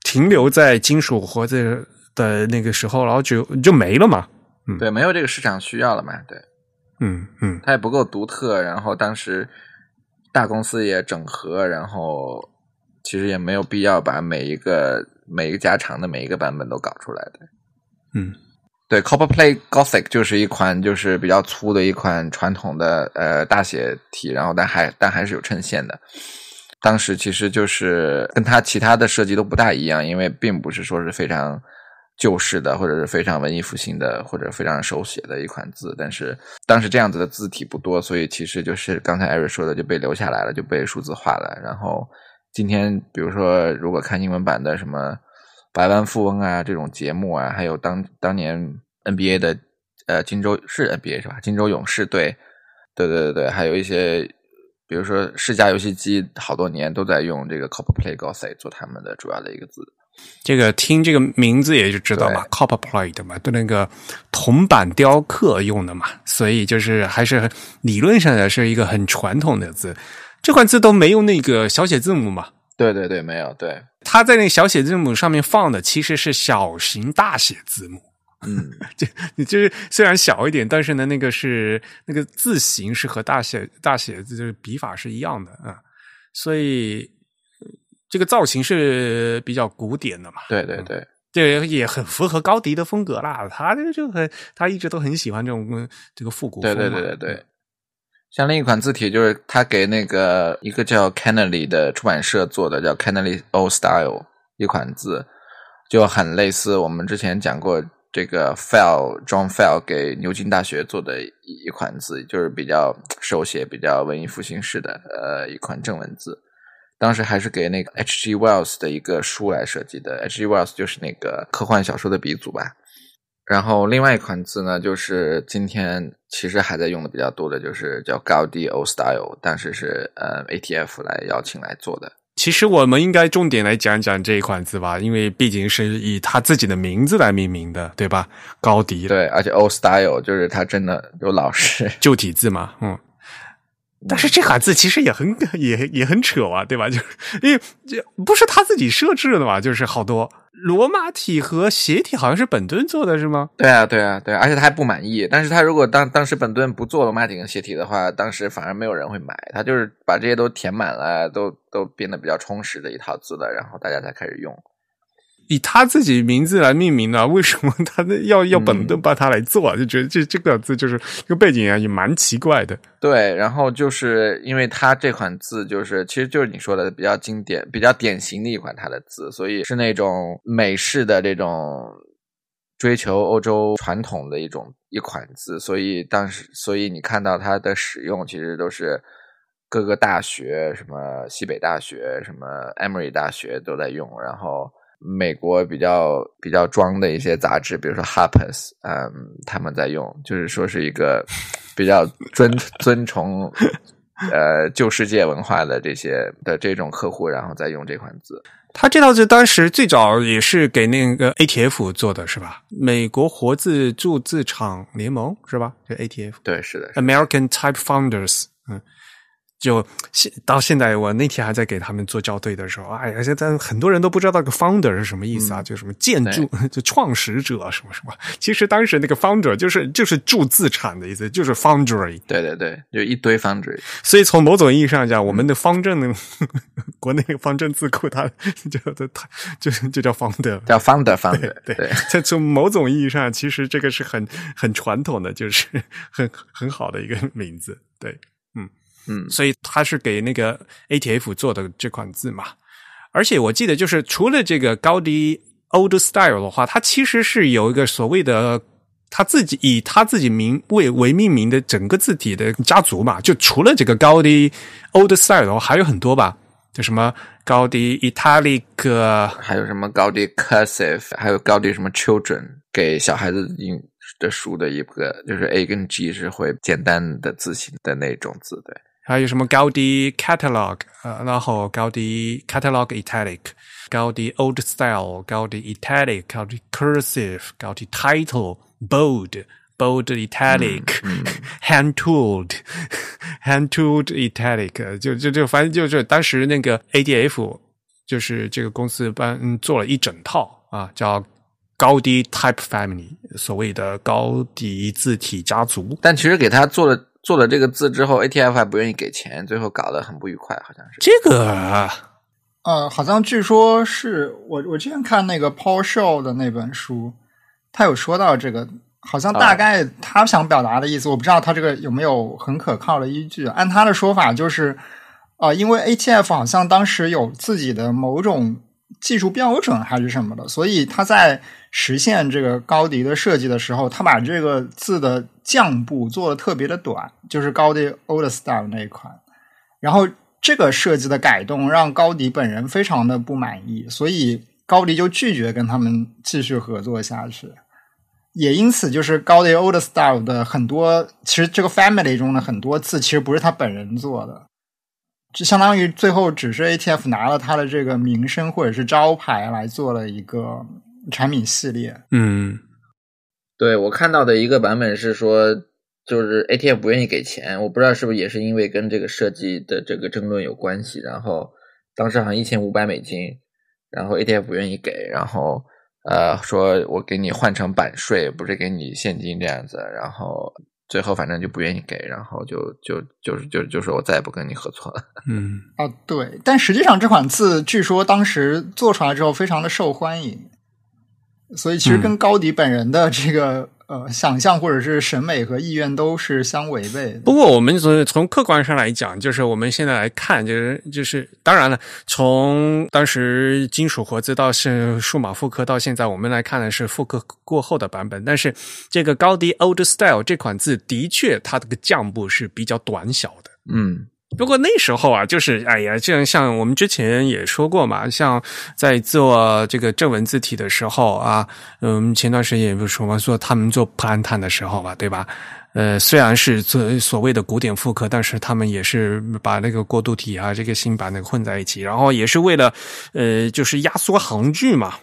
停留在金属活着的那个时候，然后就就没了嘛。嗯，对，没有这个市场需要了嘛。对，嗯嗯，它也不够独特。然后当时大公司也整合，然后其实也没有必要把每一个每一个加长的每一个版本都搞出来的。嗯。对，Copper Plate Gothic 就是一款就是比较粗的一款传统的呃大写体，然后但还但还是有衬线的。当时其实就是跟它其他的设计都不大一样，因为并不是说是非常旧式的，或者是非常文艺复兴的，或者非常手写的一款字。但是当时这样子的字体不多，所以其实就是刚才艾瑞说的就被留下来了，就被数字化了。然后今天比如说如果看英文版的什么。百万富翁啊，这种节目啊，还有当当年 NBA 的呃金州是 NBA 是吧？金州勇士队，对对对对，还有一些，比如说世嘉游戏机，好多年都在用这个 Copper Plate Gothic 做他们的主要的一个字。这个听这个名字也就知道嘛，Copper Plate 嘛，对那个铜板雕刻用的嘛，所以就是还是理论上的是一个很传统的字。这款字都没有那个小写字母嘛。对对对，没有对。他在那个小写字母上面放的其实是小型大写字母，嗯，就你就是虽然小一点，但是呢，那个是那个字形是和大写大写字就是笔法是一样的啊，所以这个造型是比较古典的嘛。对对对，这也很符合高迪的风格啦。他这就很，他一直都很喜欢这种这个复古风。对对对对对。像另一款字体，就是他给那个一个叫 Kennedy 的出版社做的，叫 Kennedy Old Style 一款字，就很类似我们之前讲过这个 Fell John Fell 给牛津大学做的一一款字，就是比较手写、比较文艺复兴式的呃一款正文字。当时还是给那个 H.G. Wells 的一个书来设计的，H.G. Wells 就是那个科幻小说的鼻祖吧。然后另外一款字呢，就是今天其实还在用的比较多的，就是叫高迪 Old Style，但是是呃 ATF 来邀请来做的。其实我们应该重点来讲讲这一款字吧，因为毕竟是以他自己的名字来命名的，对吧？高迪。对，而且 Old Style 就是他真的有老师 旧体字嘛，嗯。但是这款字其实也很也也很扯啊，对吧？就是因为这不是他自己设置的嘛，就是好多。罗马体和斜体好像是本顿做的是吗？对啊，对啊，对，而且他还不满意。但是他如果当当时本顿不做罗马体跟斜体的话，当时反而没有人会买。他就是把这些都填满了，都都变得比较充实的一套字了，然后大家才开始用。以他自己名字来命名的，为什么他要要本顿帮他来做？啊就觉得这这个字就是这个背景啊，也蛮奇怪的。对，然后就是因为他这款字就是，其实就是你说的比较经典、比较典型的一款他的字，所以是那种美式的这种追求欧洲传统的一种一款字，所以当时，所以你看到它的使用，其实都是各个大学，什么西北大学、什么 Emory 大学都在用，然后。美国比较比较装的一些杂志，比如说 Harper's，嗯，他们在用，就是说是一个比较尊 尊崇呃旧世界文化的这些的这种客户，然后再用这款字。他这套字当时最早也是给那个 ATF 做的是吧？美国活字铸字厂联盟是吧？就 ATF，对，是的，American Type Founders，嗯。就现到现在，我那天还在给他们做校对的时候，哎呀，现在很多人都不知道那个 founder 是什么意思啊，就什么建筑 就创始者什么什么。其实当时那个 founder 就是就是铸字产的意思，就是 foundry。对对对，就一堆 foundry。所以从某种意义上讲，我们的方正的 国内方正字库，它就它就就叫 founder，叫 founder founder。对，在从某种意义上，其实这个是很很传统的，就是很很好的一个名字。对，嗯。嗯，所以他是给那个 ATF 做的这款字嘛，而且我记得就是除了这个高迪 Old Style 的话，它其实是有一个所谓的他自己以他自己名为为命名的整个字体的家族嘛，就除了这个高迪 Old Style 的话，还有很多吧，就什么高迪 Italic，还有什么高迪 Cursive，还有高迪什么 Children，给小孩子印的书的一个，就是 A 跟 G 是会简单的字形的那种字，对。还有什么高低 Catalog，呃，然后高低 Catalog Italic，高低 Old Style，高低 Italic，高迪 Cursive，高低 Title，Bold，Bold Italic，Hand Tooled，Hand Tooled Italic，就就就反正就是当时那个 ADF，就是这个公司帮做了一整套啊，叫高低 Type Family，所谓的高低字体家族。但其实给他做了。做了这个字之后，ATF 还不愿意给钱，最后搞得很不愉快，好像是这个。呃，好像据说是我我之前看那个 Paul Show 的那本书，他有说到这个，好像大概他想表达的意思，我不知道他这个有没有很可靠的依据。按他的说法，就是啊，因为 ATF 好像当时有自己的某种。技术标准还是什么的，所以他在实现这个高迪的设计的时候，他把这个字的降部做的特别的短，就是高迪 Old Style 那一款。然后这个设计的改动让高迪本人非常的不满意，所以高迪就拒绝跟他们继续合作下去。也因此，就是高迪 Old Style 的很多，其实这个 Family 中的很多字，其实不是他本人做的。就相当于最后只是 ATF 拿了他的这个名声或者是招牌来做了一个产品系列。嗯，对我看到的一个版本是说，就是 ATF 不愿意给钱，我不知道是不是也是因为跟这个设计的这个争论有关系。然后当时好像一千五百美金，然后 ATF 不愿意给，然后呃说我给你换成版税，不是给你现金这样子，然后。最后反正就不愿意给，然后就就就是就就说我再也不跟你合作了。嗯，啊对，但实际上这款字据说当时做出来之后非常的受欢迎，所以其实跟高迪本人的这个。呃，想象或者是审美和意愿都是相违背的。不过，我们从从客观上来讲，就是我们现在来看，就是就是，当然了，从当时金属活字到是数码复刻到现在，我们来看的是复刻过后的版本。但是，这个高迪 Old Style 这款字的确，它这个降部是比较短小的。嗯。不过那时候啊，就是哎呀，就像我们之前也说过嘛，像在做这个正文字体的时候啊，嗯，前段时间也不是说嘛，说他们做普兰坦的时候吧，对吧？呃，虽然是做所谓的古典复刻，但是他们也是把那个过渡体啊，这个新版的混在一起，然后也是为了呃，就是压缩行距嘛。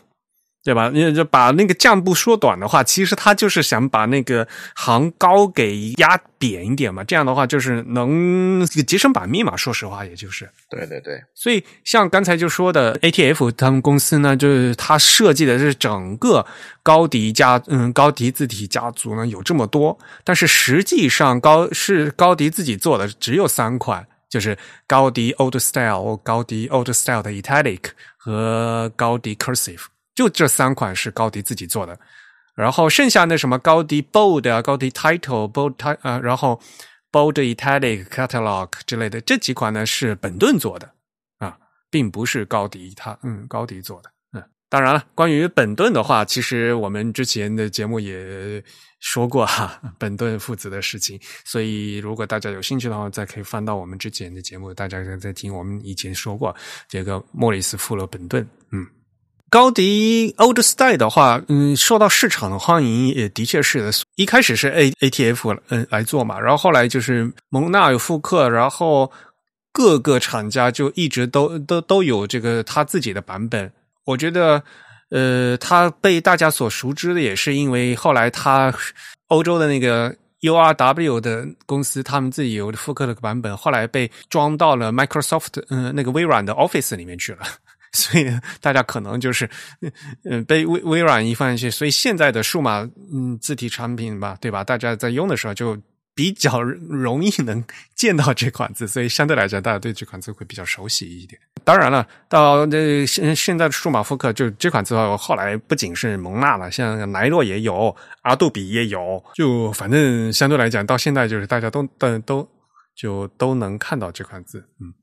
对吧？你就把那个降部缩短的话，其实他就是想把那个行高给压扁一点嘛。这样的话，就是能节省版面嘛。说实话，也就是。对对对。所以像刚才就说的，ATF 他们公司呢，就是他设计的是整个高迪家，嗯，高迪字体家族呢有这么多，但是实际上高是高迪自己做的只有三款，就是高迪 Old Style、高迪 Old Style 的 Italic 和高迪 Cursive。就这三款是高迪自己做的，然后剩下那什么高迪 Bold 啊、高迪 Title、Bold Ti 啊，然后 Bold Italic、Catalog 之类的这几款呢是本顿做的啊，并不是高迪他嗯高迪做的嗯。当然了，关于本顿的话，其实我们之前的节目也说过哈，本顿父子的事情，所以如果大家有兴趣的话，再可以翻到我们之前的节目，大家再听我们以前说过这个莫里斯富勒本顿嗯。高迪 Old Style 的话，嗯，受到市场的欢迎也的确是的。一开始是 A A T F 嗯来做嘛，然后后来就是蒙纳有复刻，然后各个厂家就一直都都都有这个他自己的版本。我觉得，呃，他被大家所熟知的也是因为后来他欧洲的那个 U R W 的公司，他们自己有复刻的版本，后来被装到了 Microsoft 嗯那个微软的 Office 里面去了。所以大家可能就是，嗯，被微微软一放进去，所以现在的数码嗯字体产品吧，对吧？大家在用的时候就比较容易能见到这款字，所以相对来讲，大家对这款字会比较熟悉一点。当然了，到这现现在的数码复刻，就这款字后来不仅是蒙纳了，像莱诺也有，阿杜比也有，就反正相对来讲，到现在就是大家都都都就都能看到这款字，嗯。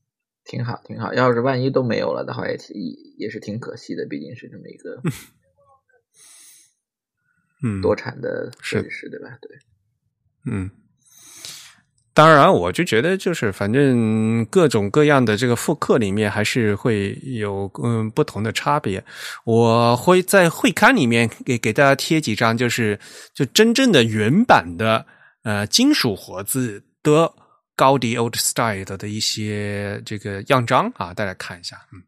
挺好，挺好。要是万一都没有了的话，也也也是挺可惜的。毕竟是这么一个，嗯，多产的设计师，对吧？对，嗯。当然，我就觉得，就是反正各种各样的这个复刻里面，还是会有嗯不同的差别。我会在会刊里面给给大家贴几张，就是就真正的原版的呃金属活字的。高迪 Old Style 的一些这个样章啊，大家看一下，嗯，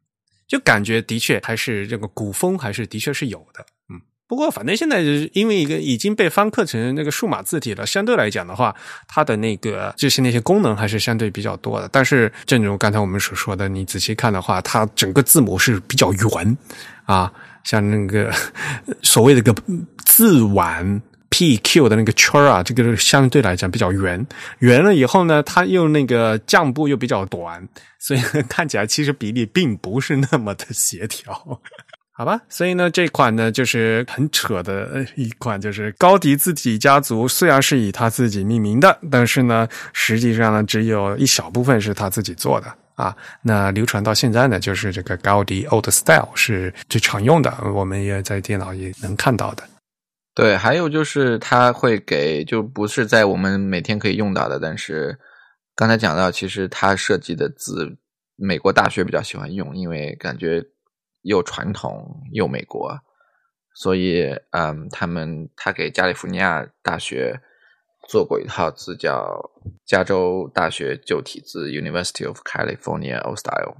就感觉的确还是这个古风，还是的确是有的，嗯。不过反正现在因为一个已经被翻刻成那个数码字体了，相对来讲的话，它的那个就是那些功能还是相对比较多的。但是正如刚才我们所说的，你仔细看的话，它整个字母是比较圆啊，像那个 所谓的个字碗。P Q 的那个圈啊，这个相对来讲比较圆，圆了以后呢，它又那个降部又比较短，所以看起来其实比例并不是那么的协调，好吧？所以呢，这款呢就是很扯的一款，就是高迪字体家族，虽然是以他自己命名的，但是呢，实际上呢，只有一小部分是他自己做的啊。那流传到现在呢，就是这个高迪 Old Style 是最常用的，我们也在电脑也能看到的。对，还有就是他会给，就不是在我们每天可以用到的。但是刚才讲到，其实他设计的字，美国大学比较喜欢用，因为感觉又传统又美国，所以嗯，他们他给加利福尼亚大学做过一套字，叫加州大学旧体字 （University of California Old Style）。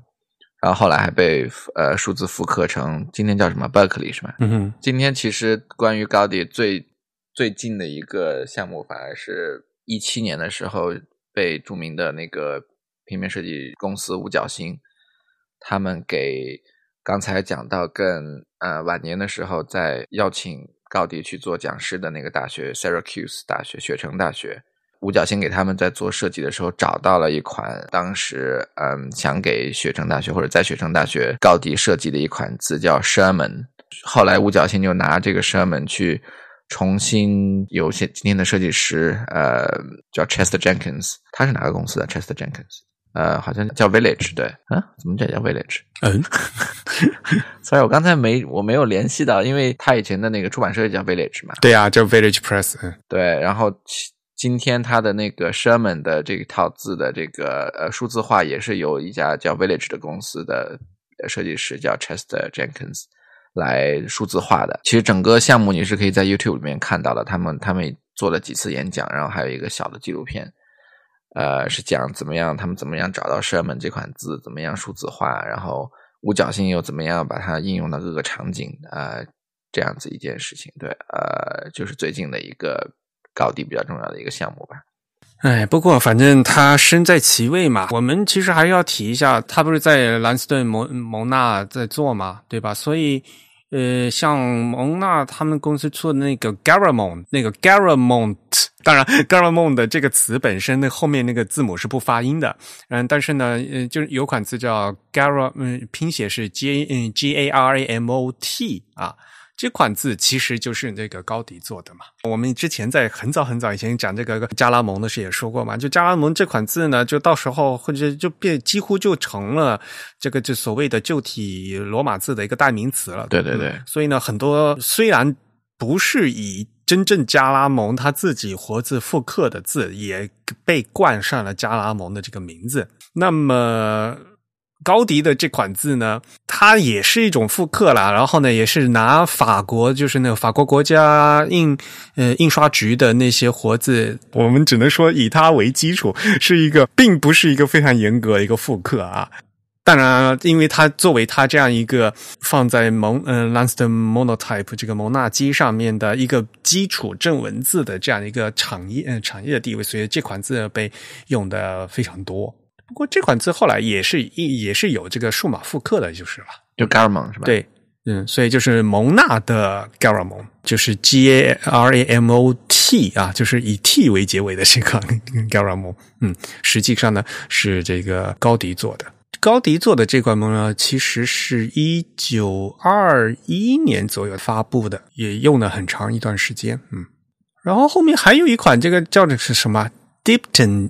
然后后来还被呃数字复刻成今天叫什么 Berkeley 是吗？嗯哼。今天其实关于高迪最最近的一个项目，反而是一七年的时候被著名的那个平面设计公司五角星，他们给刚才讲到更呃晚年的时候，在邀请高迪去做讲师的那个大学 Syracuse 大学雪城大学。五角星给他们在做设计的时候找到了一款当时嗯想给雪城大学或者在雪城大学高迪设计的一款字叫 Sherman，后来五角星就拿这个 Sherman 去重新有些今天的设计师呃叫 Chester Jenkins，他是哪个公司的 Chester Jenkins？呃，好像叫 Village 对啊，怎么叫叫 Village？嗯，所以我刚才没我没有联系到，因为他以前的那个出版社叫 Village 嘛，对啊，叫 Village Press，嗯，对，然后。今天他的那个 Sherman 的这套字的这个呃数字化也是由一家叫 Village 的公司的设计师叫 Chester Jenkins 来数字化的。其实整个项目你是可以在 YouTube 里面看到的，他们他们做了几次演讲，然后还有一个小的纪录片，呃，是讲怎么样他们怎么样找到 Sherman 这款字，怎么样数字化，然后五角星又怎么样把它应用到各个场景呃，这样子一件事情。对，呃，就是最近的一个。高地比较重要的一个项目吧。哎，不过反正他身在其位嘛，我们其实还要提一下，他不是在兰斯顿蒙蒙纳在做嘛，对吧？所以，呃，像蒙纳他们公司出的那个 Garamond，那个 Garamond，当然 Garamond 这个词本身那后面那个字母是不发音的，嗯，但是呢，呃，就是有款字叫 Garam，嗯，拼写是 G 嗯 G A R A M O T 啊。这款字其实就是那个高迪做的嘛。我们之前在很早很早以前讲这个加拉蒙的事也说过嘛。就加拉蒙这款字呢，就到时候或者就变几乎就成了这个就所谓的旧体罗马字的一个代名词了。对对对。所以呢，很多虽然不是以真正加拉蒙他自己活字复刻的字，也被冠上了加拉蒙的这个名字。那么。高迪的这款字呢，它也是一种复刻啦。然后呢，也是拿法国，就是那个法国国家印呃印刷局的那些活字，我们只能说以它为基础，是一个并不是一个非常严格的一个复刻啊。当然，因为它作为它这样一个放在蒙呃 Lanston Monotype 这个蒙纳机上面的一个基础正文字的这样一个产业呃产业的地位，所以这款字被用的非常多。不过这款字后来也是也是有这个数码复刻的，就是了。就 Garamond 是吧？对，嗯，所以就是蒙纳的 Garamond，就是 G A R A M O T 啊，就是以 T 为结尾的这个 Garamond。嗯，实际上呢是这个高迪做的。高迪做的这款蒙呢，其实是一九二一年左右发布的，也用了很长一段时间。嗯，然后后面还有一款，这个叫的是什么 Dipton。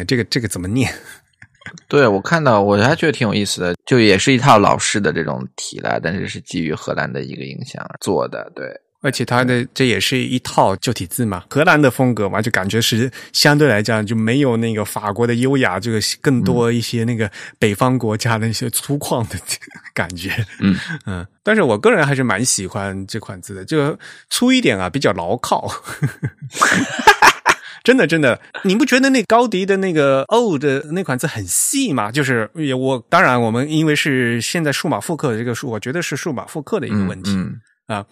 啊，这个这个怎么念？对我看到我还觉得挺有意思的，就也是一套老式的这种体了，但是是基于荷兰的一个影响做的。对，而且它的这也是一套旧体字嘛，荷兰的风格嘛，就感觉是相对来讲就没有那个法国的优雅，这个更多一些那个北方国家的一些粗犷的 感觉。嗯 嗯，但是我个人还是蛮喜欢这款字的，就粗一点啊，比较牢靠。真的，真的，你不觉得那高迪的那个 old 那款字很细吗？就是我当然，我们因为是现在数码复刻的这个数，我觉得是数码复刻的一个问题啊，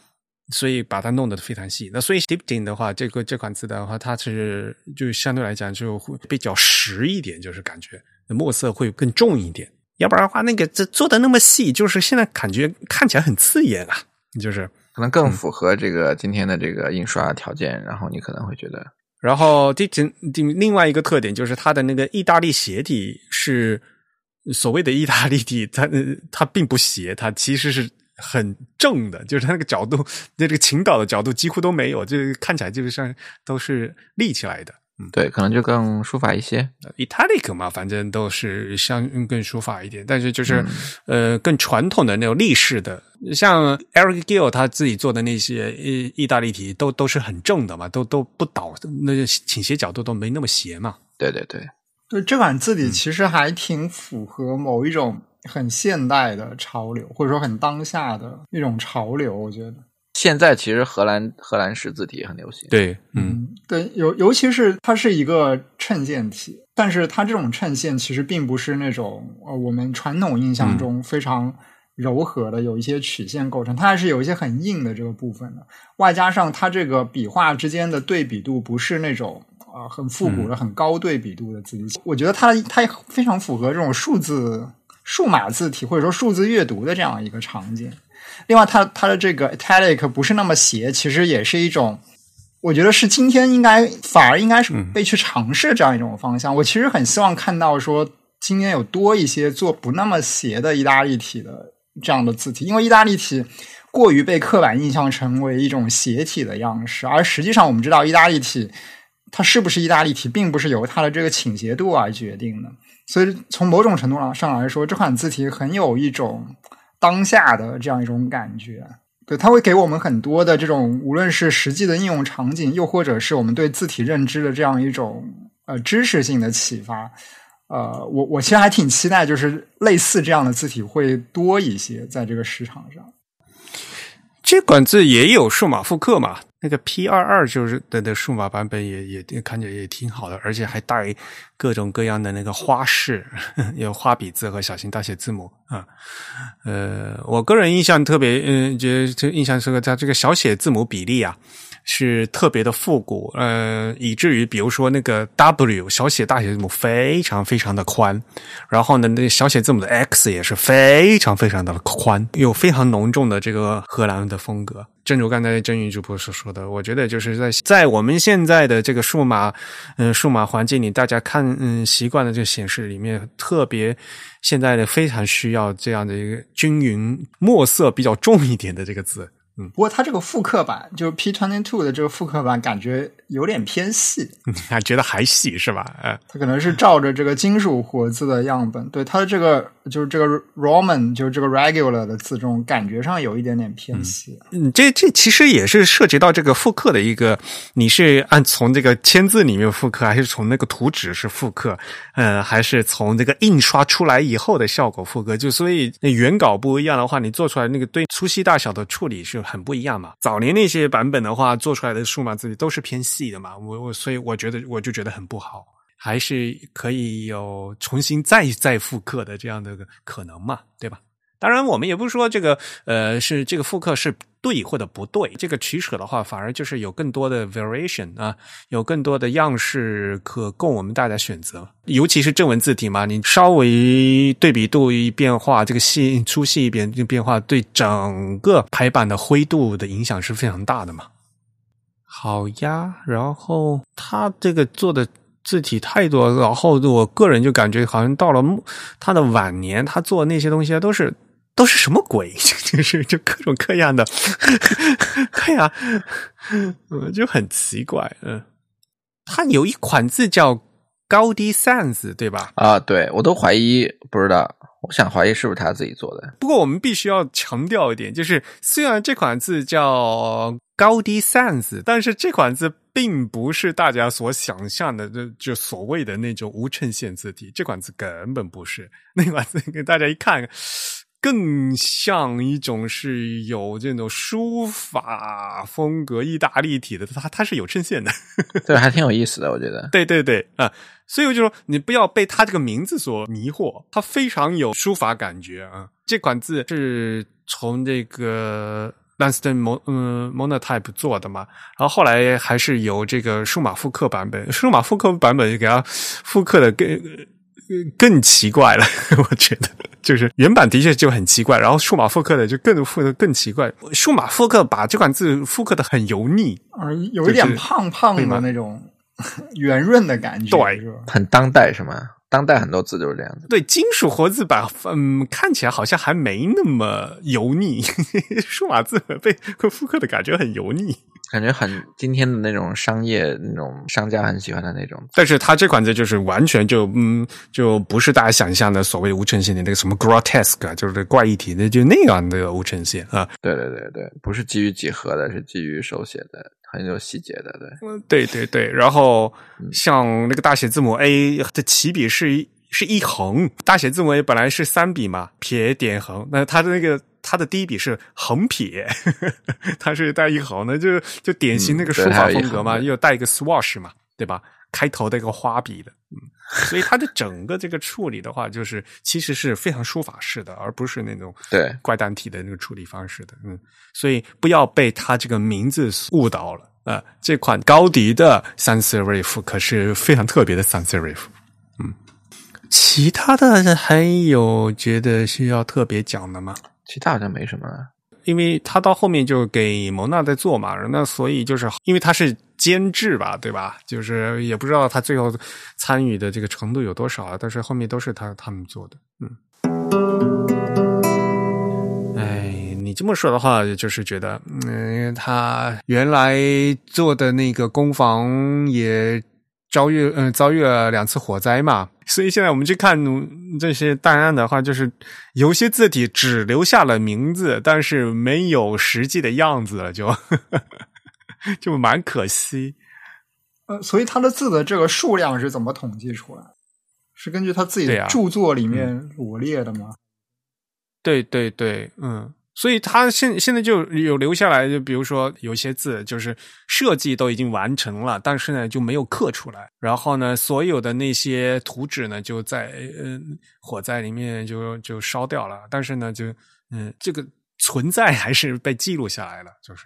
所以把它弄得非常细。那所以 Diptin 的话，这个这款字的话，它是就相对来讲就会比较实一点，就是感觉墨色会更重一点。要不然的话，那个这做的那么细，就是现在感觉看起来很刺眼啊，就是可能更符合这个今天的这个印刷条件，然后你可能会觉得。然后第第另外一个特点就是它的那个意大利鞋底是所谓的意大利底，它它并不斜，它其实是很正的，就是它那个角度，那这个倾倒的角度几乎都没有，就看起来就是像都是立起来的。嗯，对，可能就更书法一些，italic 嘛，反正都是相更书法一点，但是就是呃更传统的那种立式的，像 Eric Gill 他自己做的那些意意大利体都都是很正的嘛，都都不倒，那个倾斜角度都没那么斜嘛。对对对，对这款字体其实还挺符合某一种很现代的潮流，或者说很当下的一种潮流，我觉得。现在其实荷兰荷兰式字体很流行，对，嗯，对，尤尤其是它是一个衬线体，但是它这种衬线其实并不是那种呃我们传统印象中非常柔和的，有一些曲线构成，它还是有一些很硬的这个部分的。外加上它这个笔画之间的对比度不是那种啊很复古的、很高对比度的字体，我觉得它它非常符合这种数字数码字体或者说数字阅读的这样一个场景。另外，它它的这个 italic 不是那么斜，其实也是一种，我觉得是今天应该反而应该是被去尝试这样一种方向。我其实很希望看到说，今天有多一些做不那么斜的意大利体的这样的字体，因为意大利体过于被刻板印象成为一种斜体的样式，而实际上我们知道，意大利体它是不是意大利体，并不是由它的这个倾斜度而决定的。所以从某种程度上上来说，这款字体很有一种。当下的这样一种感觉，对，它会给我们很多的这种，无论是实际的应用场景，又或者是我们对字体认知的这样一种呃知识性的启发。呃，我我其实还挺期待，就是类似这样的字体会多一些在这个市场上。这款字也有数码复刻嘛？那个 P 二二就是的的数码版本也也看着也挺好的，而且还带各种各样的那个花式，有花笔字和小型大写字母啊。呃，我个人印象特别，嗯，觉得印象是个它这个小写字母比例啊。是特别的复古，呃，以至于比如说那个 W 小写大写字母非常非常的宽，然后呢，那小写字母的 X 也是非常非常的宽，有非常浓重的这个荷兰的风格。正如刚才郑宇主播所说的，我觉得就是在在我们现在的这个数码，嗯，数码环境里，大家看嗯习惯的这个显示里面，特别现在的非常需要这样的一个均匀墨色比较重一点的这个字。不过它这个复刻版，就是 P twenty two 的这个复刻版，感觉有点偏细，还觉得还细是吧？呃，它可能是照着这个金属活字的样本，对它的这个就是这个 Roman 就是这个 regular 的字，重感觉上有一点点偏细。嗯，这这其实也是涉及到这个复刻的一个，你是按从这个签字里面复刻，还是从那个图纸是复刻？呃，还是从这个印刷出来以后的效果复刻？就所以那原稿不一样的话，你做出来那个对粗细大小的处理是很不一样嘛。早年那些版本的话，做出来的数码字体都是偏细自己的嘛。我我所以我觉得我就觉得很不好，还是可以有重新再再复刻的这样的可能嘛，对吧？当然，我们也不是说这个呃是这个复刻是对或者不对，这个取舍的话，反而就是有更多的 variation 啊，有更多的样式可供我们大家选择。尤其是正文字体嘛，你稍微对比度一变化，这个细粗细一变变化，对整个排版的灰度的影响是非常大的嘛。好呀，然后他这个做的字体太多，然后我个人就感觉好像到了他的晚年，他做那些东西都是都是什么鬼？就是就各种各样的，对呀，就很奇怪。嗯，他有一款字叫高低 sans，对吧？啊，对我都怀疑，不知道。我想怀疑是不是他自己做的。不过我们必须要强调一点，就是虽然这款字叫高低 sans，但是这款字并不是大家所想象的，就就所谓的那种无衬线字体。这款字根本不是那款字，给大家一看。更像一种是有这种书法风格、意大利体的，它它是有衬线的，对，还挺有意思的，我觉得。对对对啊，所以我就说，你不要被它这个名字所迷惑，它非常有书法感觉啊。这款字是从这个 Lanston Mon 嗯 Monotype 做的嘛，然后后来还是由这个数码复刻版本，数码复刻版本给它复刻的更更奇怪了，我觉得。就是原版的确就很奇怪，然后数码复刻的就更复的更奇怪。数码复刻把这款字复刻的很油腻，而有一点胖胖的那种圆润的感觉，对，很当代是吗？当代很多字就是这样子。对，金属活字版，嗯，看起来好像还没那么油腻，数码字被复刻的感觉很油腻。感觉很今天的那种商业那种商家很喜欢的那种，但是它这款字就是完全就嗯就不是大家想象的所谓无衬线的那个什么 grotesque，就是怪异体那就那样的无衬线啊。对对对对，不是基于几何的，是基于手写的，很有细节的。对，对对对。然后像那个大写字母 A 的起笔是是一横，大写字母 A 本来是三笔嘛，撇点横，那它的那个。它的第一笔是横撇，它是带一横的，就就典型那个书法风格嘛，又带一个 swash 嘛，对吧？开头的一个花笔的，嗯，所以它的整个这个处理的话，就是其实是非常书法式的，而不是那种对怪诞体的那个处理方式的，嗯，所以不要被它这个名字误导了啊！这款高迪的 sans serif 可是非常特别的 sans serif，嗯，其他的还有觉得需要特别讲的吗？其他好像没什么，因为他到后面就给蒙娜在做嘛，那所以就是因为他是监制吧，对吧？就是也不知道他最后参与的这个程度有多少，但是后面都是他他们做的，嗯。哎，你这么说的话，就是觉得，嗯，他原来做的那个攻防也。遭遇嗯遭遇了两次火灾嘛，所以现在我们去看这些档案的话，就是有些字体只留下了名字，但是没有实际的样子了，就 就蛮可惜。呃，所以他的字的这个数量是怎么统计出来？是根据他自己的著作里面罗列的吗？对对对，嗯。所以他现现在就有留下来，就比如说有些字就是设计都已经完成了，但是呢就没有刻出来。然后呢，所有的那些图纸呢就在嗯火灾里面就就烧掉了。但是呢，就嗯这个存在还是被记录下来了。就是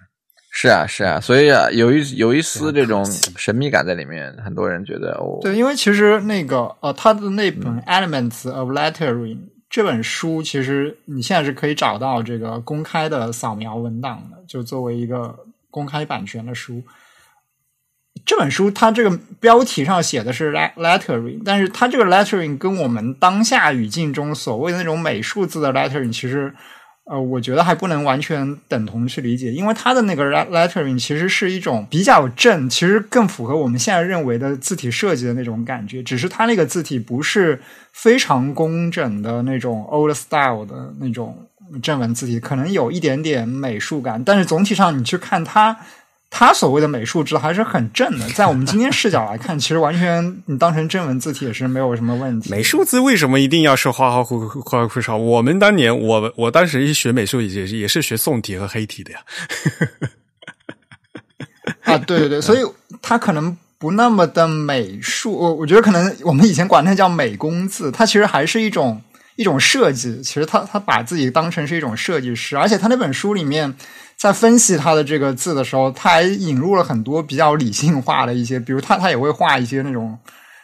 是啊是啊，所以啊有一有一丝这种神秘感在里面。很多人觉得哦，对，因为其实那个呃他的那本《Elements of Lettering》。这本书其实你现在是可以找到这个公开的扫描文档的，就作为一个公开版权的书。这本书它这个标题上写的是 lettering，但是它这个 lettering 跟我们当下语境中所谓的那种美术字的 lettering 其实呃，我觉得还不能完全等同去理解，因为它的那个 lettering 其实是一种比较正，其实更符合我们现在认为的字体设计的那种感觉。只是它那个字体不是非常工整的那种 old style 的那种正文字体，可能有一点点美术感，但是总体上你去看它。它所谓的美术值还是很正的，在我们今天视角来看，其实完全你当成正文字体也是没有什么问题。美术字为什么一定要是花花花花花少？我们当年，我我当时学美术也是也是学宋体和黑体的呀。啊，对对对，所以他可能不那么的美术。我我觉得可能我们以前管它叫美工字，它其实还是一种一种设计。其实他他把自己当成是一种设计师，而且他那本书里面。在分析他的这个字的时候，他还引入了很多比较理性化的一些，比如他他也会画一些那种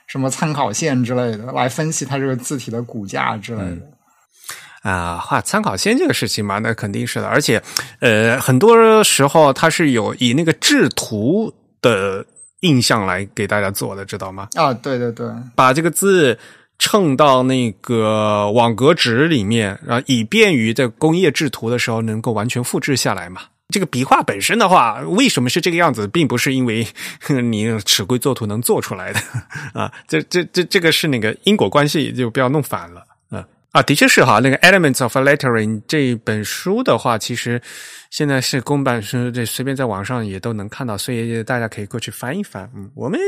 什么参考线之类的，来分析他这个字体的骨架之类的。啊，画参考线这个事情嘛，那肯定是的。而且，呃，很多时候他是有以那个制图的印象来给大家做的，知道吗？啊，对对对，把这个字。称到那个网格纸里面，啊，以便于在工业制图的时候能够完全复制下来嘛。这个笔画本身的话，为什么是这个样子，并不是因为 你尺规作图能做出来的 啊。这这这这个是那个因果关系，就不要弄反了。啊啊，的确是哈。那个《Elements of Lettering》这本书的话，其实现在是公版书，这随便在网上也都能看到，所以大家可以过去翻一翻。嗯，我们。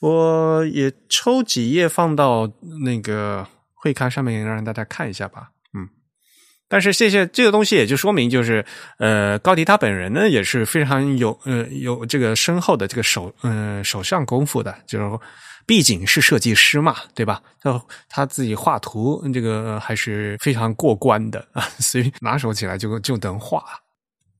我也抽几页放到那个会刊上面，让大家看一下吧。嗯，但是谢谢这个东西，也就说明就是，呃，高迪他本人呢也是非常有呃有这个深厚的这个手嗯手上功夫的，就是毕竟是设计师嘛，对吧？就他自己画图这个还是非常过关的啊，所以拿手起来就就能画。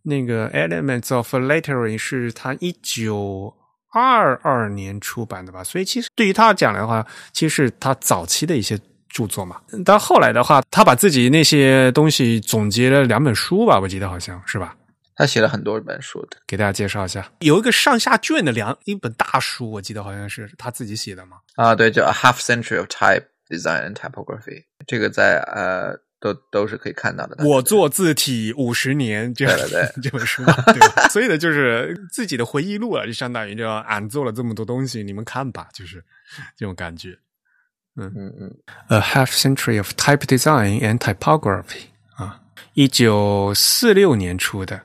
那个《Elements of Lettering》是他一九。二二年出版的吧，所以其实对于他讲的话，其实是他早期的一些著作嘛。但后来的话，他把自己那些东西总结了两本书吧，我记得好像是吧。他写了很多本书的，给大家介绍一下，有一个上下卷的两一本大书，我记得好像是他自己写的嘛。啊，对，叫《A Half Century of Type Design and Typography》，这个在呃。都都是可以看到的。我做字体五十年，这样对 这本书，对所以呢，就是自己的回忆录啊，就相当于就俺做了这么多东西，你们看吧，就是这种感觉。嗯嗯嗯。A half century of type design and typography 啊，一九四六年出的，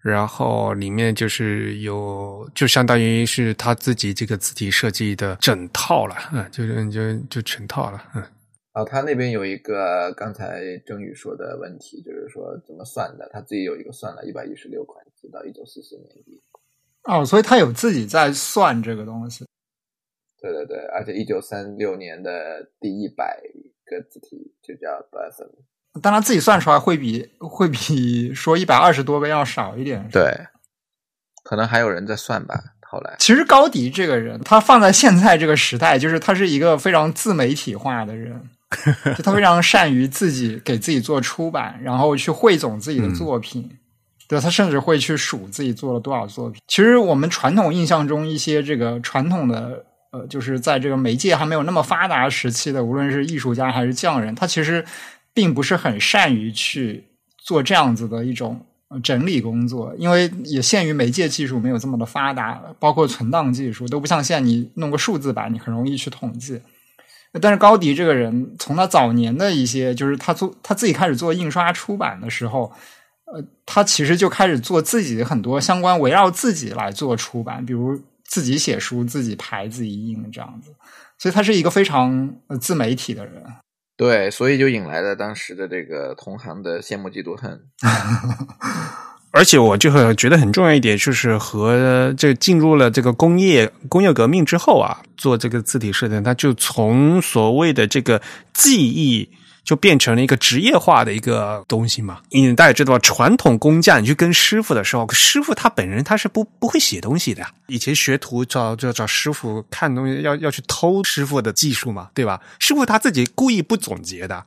然后里面就是有，就相当于是他自己这个字体设计的整套了，嗯，就是就就全套了，嗯。哦，他那边有一个刚才郑宇说的问题，就是说怎么算的？他自己有一个算了一百一十六款直到一九四四年底。哦，所以他有自己在算这个东西。对对对，而且一九三六年的第一百个字体就叫 b a s o n 但他自己算出来会比会比说一百二十多个要少一点。对，可能还有人在算吧。后来，其实高迪这个人，他放在现在这个时代，就是他是一个非常自媒体化的人。就他非常善于自己给自己做出版，然后去汇总自己的作品。对，他甚至会去数自己做了多少作品。其实我们传统印象中一些这个传统的呃，就是在这个媒介还没有那么发达时期的，无论是艺术家还是匠人，他其实并不是很善于去做这样子的一种整理工作，因为也限于媒介技术没有这么的发达，包括存档技术都不像现在你弄个数字版，你很容易去统计。但是高迪这个人，从他早年的一些，就是他做他自己开始做印刷出版的时候，呃，他其实就开始做自己很多相关围绕自己来做出版，比如自己写书、自己排、自己印这样子。所以他是一个非常自媒体的人。对，所以就引来了当时的这个同行的羡慕嫉妒恨。而且我就很觉得很重要一点，就是和这进入了这个工业工业革命之后啊，做这个字体设计，它就从所谓的这个技艺，就变成了一个职业化的一个东西嘛。因为大家知道，传统工匠你去跟师傅的时候，师傅他本人他是不不会写东西的。以前学徒找就找师傅看东西，要要去偷师傅的技术嘛，对吧？师傅他自己故意不总结的。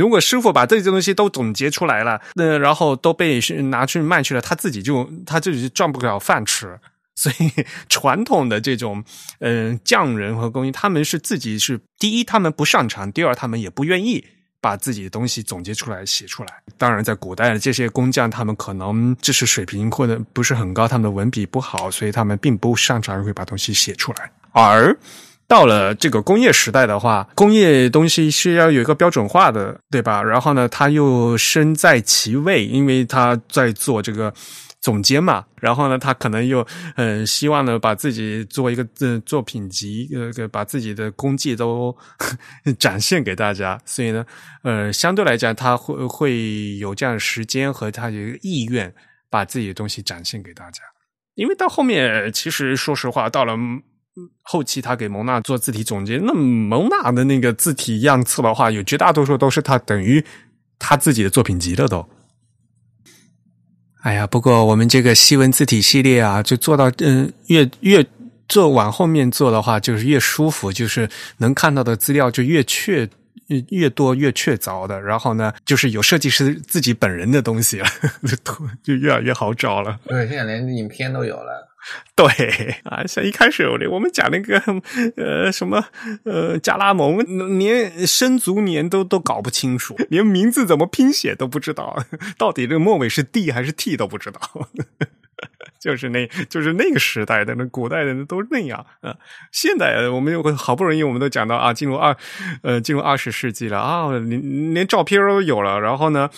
如果师傅把这些东西都总结出来了，那然后都被拿去卖去了，他自己就他自己就赚不了饭吃。所以传统的这种嗯匠人和工艺，他们是自己是第一，他们不擅长；第二，他们也不愿意把自己的东西总结出来写出来。当然，在古代的这些工匠，他们可能知识水平或者不是很高，他们的文笔不好，所以他们并不擅长会把东西写出来。而到了这个工业时代的话，工业东西是要有一个标准化的，对吧？然后呢，他又身在其位，因为他在做这个。总监嘛，然后呢，他可能又嗯，希望呢，把自己做一个作品集，呃，把自己的功绩都展现给大家，所以呢，呃，相对来讲，他会会有这样的时间和他有意愿把自己的东西展现给大家。因为到后面，其实说实话，到了后期，他给蒙娜做字体总结，那蒙娜的那个字体样册的话，有绝大多数都是他等于他自己的作品集了都。哎呀，不过我们这个西文字体系列啊，就做到嗯，越越做往后面做的话，就是越舒服，就是能看到的资料就越确越多越确凿的。然后呢，就是有设计师自己本人的东西了，就越来越好找了。对，现在连影片都有了。对啊，像一开始我我们讲那个呃什么呃加拉蒙，连生卒年都都搞不清楚，连名字怎么拼写都不知道，到底这个末尾是 D 还是 T 都不知道。就是那，就是那个时代的那古代的人都是那样啊。现代我们又好不容易，我们都讲到啊，进入二呃进入二十世纪了啊，连连照片都有了，然后呢，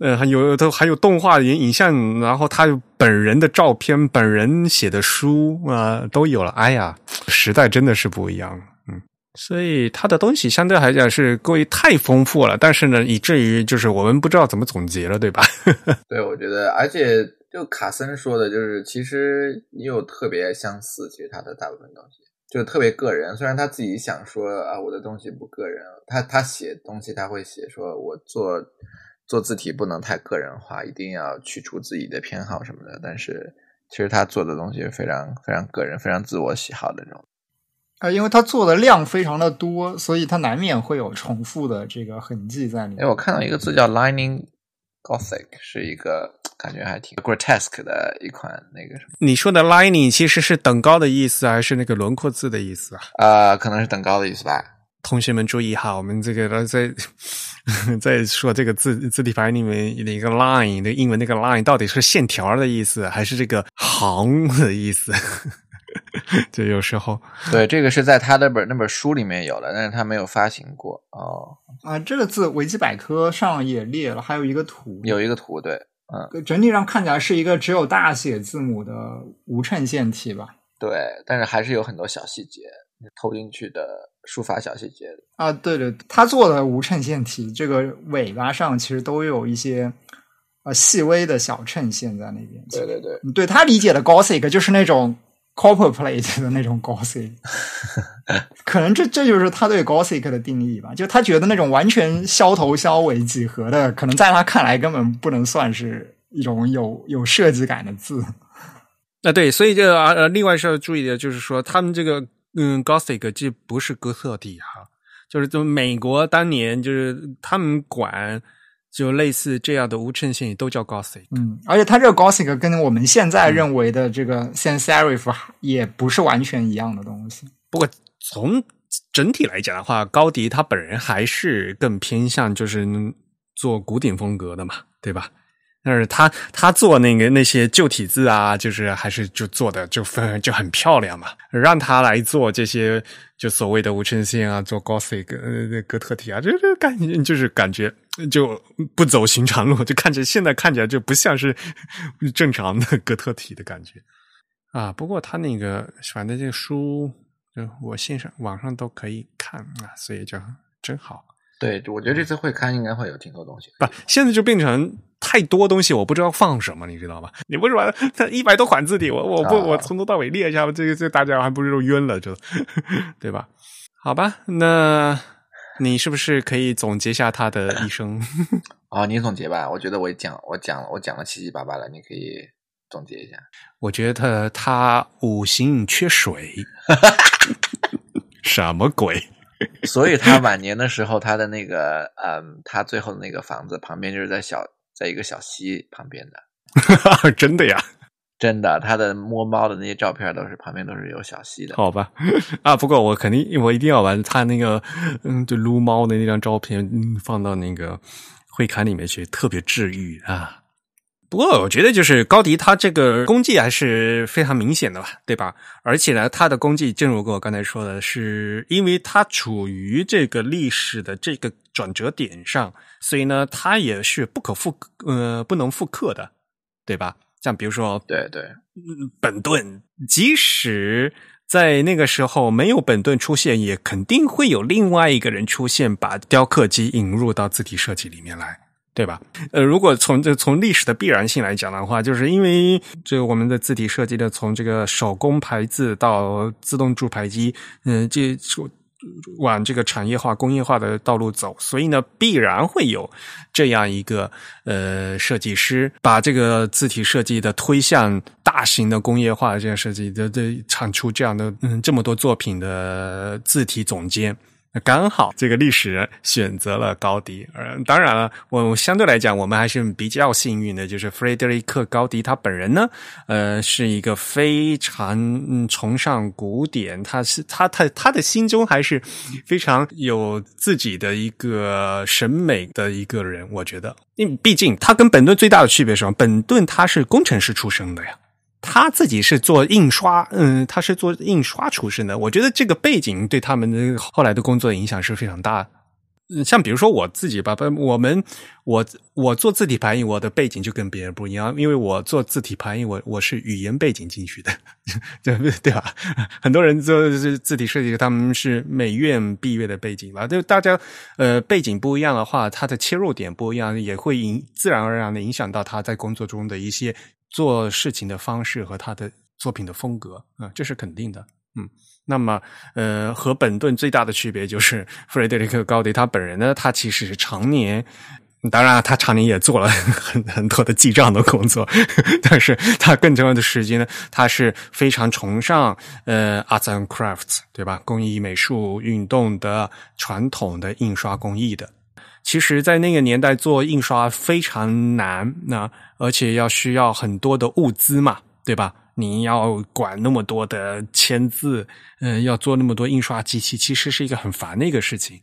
呃还有都还有动画影影像，然后他本人的照片、本人写的书啊都有了。哎呀，时代真的是不一样，嗯，所以他的东西相对来讲是过于太丰富了，但是呢，以至于就是我们不知道怎么总结了，对吧？对，我觉得，而且。就卡森说的，就是其实也有特别相似，其实他的大部分东西就特别个人。虽然他自己想说啊，我的东西不个人，他他写东西他会写说，我做做字体不能太个人化，一定要去除自己的偏好什么的。但是其实他做的东西是非常非常个人、非常自我喜好的那种。啊，因为他做的量非常的多，所以他难免会有重复的这个痕迹在里面。哎，我看到一个字叫 Lining Gothic，是一个。感觉还挺 grotesque 的一款那个什么？你说的 lining 其实是等高的意思，还是那个轮廓字的意思啊？啊，可能是等高的意思吧。同学们注意哈，我们这个 在 在说这个字字体排里面的一个 line 的英文那个 line 到底是线条的意思，还是这个行的意思？就有时候对这个是在他那本那本书里面有的，但是他没有发行过哦。啊，这个字维基百科上也列了，还有一个图，有一个图对。嗯，整体上看起来是一个只有大写字母的无衬线体吧？对，但是还是有很多小细节投进去的书法小细节啊。对对，他做的无衬线体，这个尾巴上其实都有一些呃细微的小衬线在那边。对对对，对他理解的 Gothic 就是那种。Copperplate 的那种 Gothic，可能这这就是他对 Gothic 的定义吧。就他觉得那种完全削头削尾几何的，可能在他看来根本不能算是一种有有设计感的字。那对，所以这啊呃，另外是要注意的，就是说他们这个嗯 Gothic 这不是哥特体哈，就是就美国当年就是他们管。就类似这样的无衬线也都叫 Gothic，嗯，而且它这个 Gothic 跟我们现在认为的这个 Sans Serif 也不是完全一样的东西。不过从整体来讲的话，高迪他本人还是更偏向就是做古典风格的嘛，对吧？但是他他做那个那些旧体字啊，就是还是就做的就分就很漂亮嘛。让他来做这些就所谓的无衬线啊，做 Gothic 哥特体啊，这这感觉就是感觉就不走寻常路，就看着现在看起来就不像是正常的哥特体的感觉啊。不过他那个反正这个书，就我线上网上都可以看啊，所以就真好。对，我觉得这次会刊应该会有挺多东西。不，现在就变成太多东西，我不知道放什么，你知道吗？你不是把它一百多款字体，我我不我从头到尾列一下，这个这大家还不是都晕了，就 对吧？好吧，那你是不是可以总结一下他的一生？啊，你总结吧。我觉得我讲我讲了我讲了七七八八了，你可以总结一下。我觉得他五行缺水，什么鬼？所以他晚年的时候，他的那个，嗯，他最后的那个房子旁边就是在小，在一个小溪旁边的，真的呀？真的，他的摸猫的那些照片都是旁边都是有小溪的。好吧，啊，不过我肯定我一定要把他那个嗯，就撸猫的那张照片嗯放到那个会刊里面去，特别治愈啊。不过我觉得就是高迪他这个功绩还是非常明显的吧，对吧？而且呢，他的功绩正如我刚才说的，是因为他处于这个历史的这个转折点上，所以呢，他也是不可复呃不能复刻的，对吧？像比如说，对对，本顿，即使在那个时候没有本顿出现，也肯定会有另外一个人出现，把雕刻机引入到字体设计里面来。对吧？呃，如果从这从历史的必然性来讲的话，就是因为这我们的字体设计的从这个手工排字到自动注排机，嗯，这往这个产业化、工业化的道路走，所以呢，必然会有这样一个呃设计师，把这个字体设计的推向大型的工业化这样设计的这产出这样的嗯这么多作品的字体总监。刚好这个历史选择了高迪，呃，当然了，我相对来讲，我们还是比较幸运的，就是弗雷德里克·高迪他本人呢，呃，是一个非常崇尚古典，他是他他他的心中还是非常有自己的一个审美的一个人，我觉得，因为毕竟他跟本顿最大的区别是什么？本顿他是工程师出身的呀。他自己是做印刷，嗯，他是做印刷出身的。我觉得这个背景对他们的后来的工作影响是非常大。像比如说我自己吧，我们我我做字体排印，我的背景就跟别人不一样，因为我做字体排印，我我是语言背景进去的，对对吧？很多人做字体设计，他们是美院毕业的背景吧？就大家呃背景不一样的话，他的切入点不一样，也会影自然而然的影响到他在工作中的一些。做事情的方式和他的作品的风格，啊，这是肯定的。嗯，那么，呃，和本顿最大的区别就是弗雷德里克·高迪他本人呢，他其实是常年，当然他常年也做了 很很多的记账的工作，但是他更重要的时间呢，他是非常崇尚呃，arts and crafts，对吧？工艺美术运动的传统的印刷工艺的。其实，在那个年代做印刷非常难，那而且要需要很多的物资嘛，对吧？你要管那么多的签字，嗯，要做那么多印刷机器，其实是一个很烦的一个事情，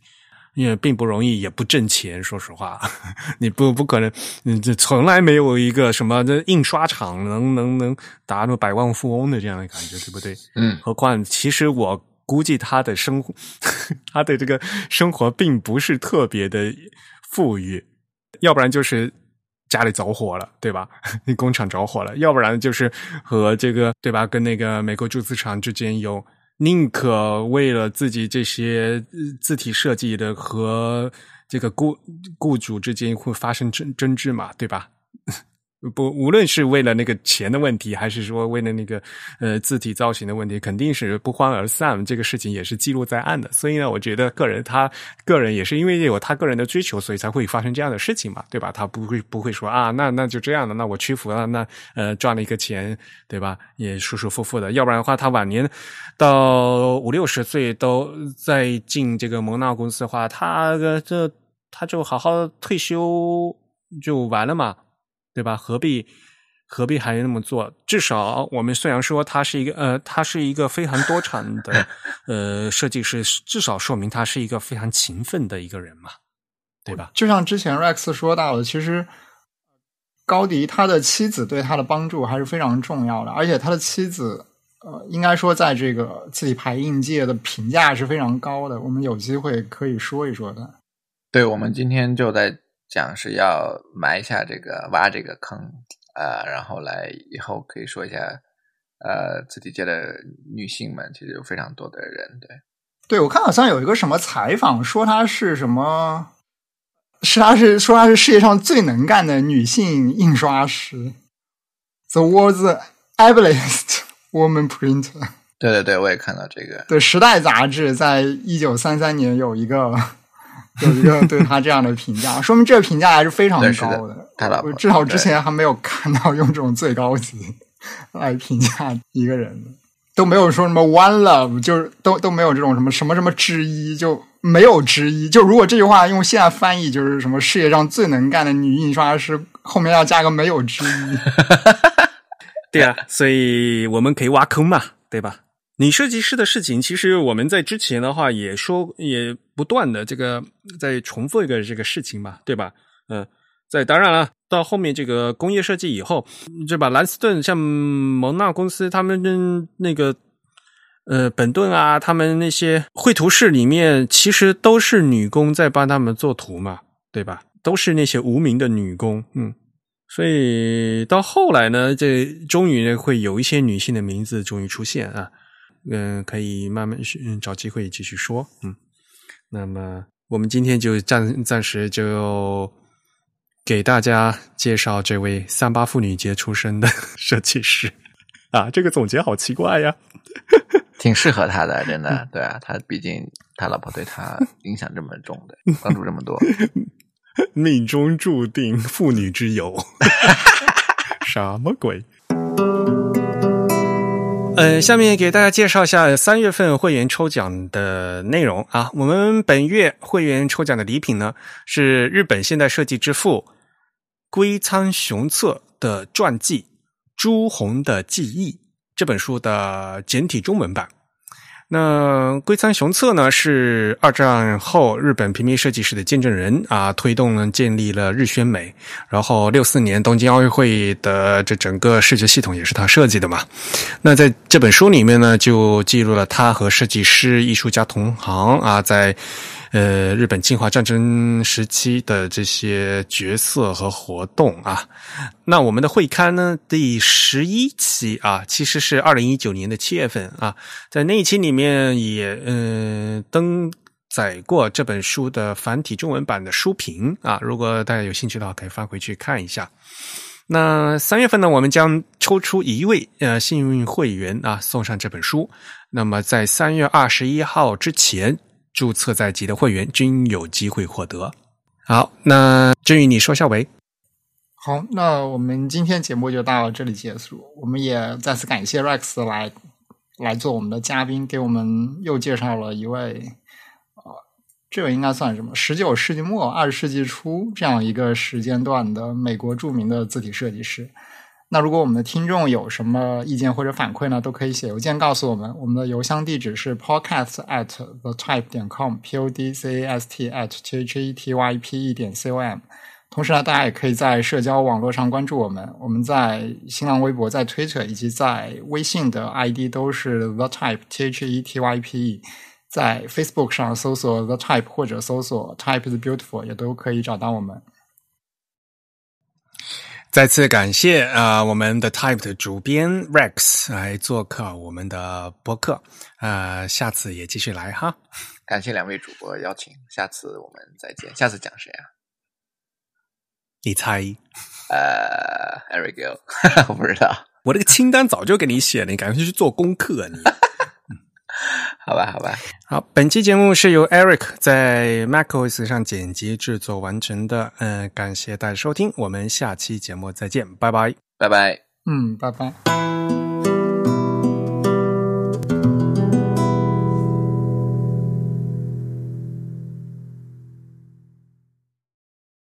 因为并不容易，也不挣钱。说实话，你不不可能，你，这从来没有一个什么这印刷厂能能能达到百万富翁的这样的感觉，对不对？嗯，何况其实我。估计他的生活，他的这个生活并不是特别的富裕，要不然就是家里着火了，对吧？那 工厂着火了，要不然就是和这个对吧？跟那个美国铸字厂之间有宁可为了自己这些字体设计的和这个雇雇主之间会发生争争执嘛，对吧？不，无论是为了那个钱的问题，还是说为了那个呃字体造型的问题，肯定是不欢而散。这个事情也是记录在案的。所以呢，我觉得个人他个人也是因为有他个人的追求，所以才会发生这样的事情嘛，对吧？他不会不会说啊，那那就这样的，那我屈服了，那呃赚了一个钱，对吧？也舒舒服服的。要不然的话，他晚年到五六十岁都在进这个蒙纳公司的话，他这他就好好退休就完了嘛。对吧？何必何必还那么做？至少我们虽然说他是一个呃，他是一个非常多产的 呃设计师，至少说明他是一个非常勤奋的一个人嘛，对吧？就像之前 Rex 说到的，其实高迪他的妻子对他的帮助还是非常重要的，而且他的妻子呃，应该说在这个字体排印界的评价是非常高的。我们有机会可以说一说的。对，我们今天就在。讲是要埋下这个挖这个坑啊，然后来以后可以说一下，呃，字体界的女性们其实有非常多的人，对，对我看好像有一个什么采访说她是什么，是她是说她是世界上最能干的女性印刷师，the world's ablest woman printer。对对对，我也看到这个。对，《时代》杂志在一九三三年有一个。有一个对 他这样的评价，说明这个评价还是非常高的。我至少之前还没有看到用这种最高级来评价一个人，都没有说什么 “one love”，就是都都没有这种什么什么什么之一，就没有之一。就如果这句话用现在翻译，就是什么世界上最能干的女印刷师，后面要加个没有之一。对啊，所以我们可以挖坑嘛，对吧？女设计师的事情，其实我们在之前的话也说，也不断的这个在重复一个这个事情嘛，对吧？嗯，在当然了，到后面这个工业设计以后，对吧？兰斯顿像蒙纳公司，他们跟那个呃本顿啊，他们那些绘图室里面，其实都是女工在帮他们做图嘛，对吧？都是那些无名的女工，嗯。所以到后来呢，这终于会有一些女性的名字终于出现啊。嗯，可以慢慢嗯找机会继续说，嗯，那么我们今天就暂暂时就给大家介绍这位三八妇女节出生的 设计师。啊，这个总结好奇怪呀，挺适合他的，真的，对啊，他毕竟他老婆对他影响这么重的，帮助这么多，命中注定妇女之友，什么鬼？呃，下面给大家介绍一下三月份会员抽奖的内容啊。我们本月会员抽奖的礼品呢，是日本现代设计之父龟仓雄策的传记《朱红的记忆》这本书的简体中文版。那龟仓雄策呢，是二战后日本平面设计师的见证人啊，推动呢建立了日宣美。然后六四年东京奥运会的这整个视觉系统也是他设计的嘛。那在这本书里面呢，就记录了他和设计师、艺术家同行啊，在。呃，日本侵华战争时期的这些角色和活动啊，那我们的会刊呢，第十一期啊，其实是二零一九年的七月份啊，在那一期里面也嗯登载过这本书的繁体中文版的书评啊，如果大家有兴趣的话，可以翻回去看一下。那三月份呢，我们将抽出一位呃幸运会员啊，送上这本书。那么在三月二十一号之前。注册在即的会员均有机会获得。好，那至于你说下为。好，那我们今天节目就到这里结束。我们也再次感谢 Rex 来来做我们的嘉宾，给我们又介绍了一位，呃，这个应该算什么？十九世纪末二十世纪初这样一个时间段的美国著名的字体设计师。那如果我们的听众有什么意见或者反馈呢，都可以写邮件告诉我们。我们的邮箱地址是 podcast at the type 点 com，p o d c a s t at t h e t y p e 点 c o m。同时呢，大家也可以在社交网络上关注我们。我们在新浪微博、在 Twitter 以及在微信的 ID 都是 the type t h e t y p e。在 Facebook 上搜索 the type 或者搜索 type is beautiful 也都可以找到我们。再次感谢啊，我们的 Type 的主编 Rex 来做客我们的播客啊，下次也继续来哈。感谢两位主播邀请，下次我们再见。下次讲谁啊？你猜？呃，Eric，我不知道。我这个清单早就给你写了，你赶快去做功课你。好吧，好吧，好。本期节目是由 Eric 在 MacOS 上剪辑制作完成的。嗯，感谢大家收听，我们下期节目再见，拜拜，拜拜，嗯，拜拜。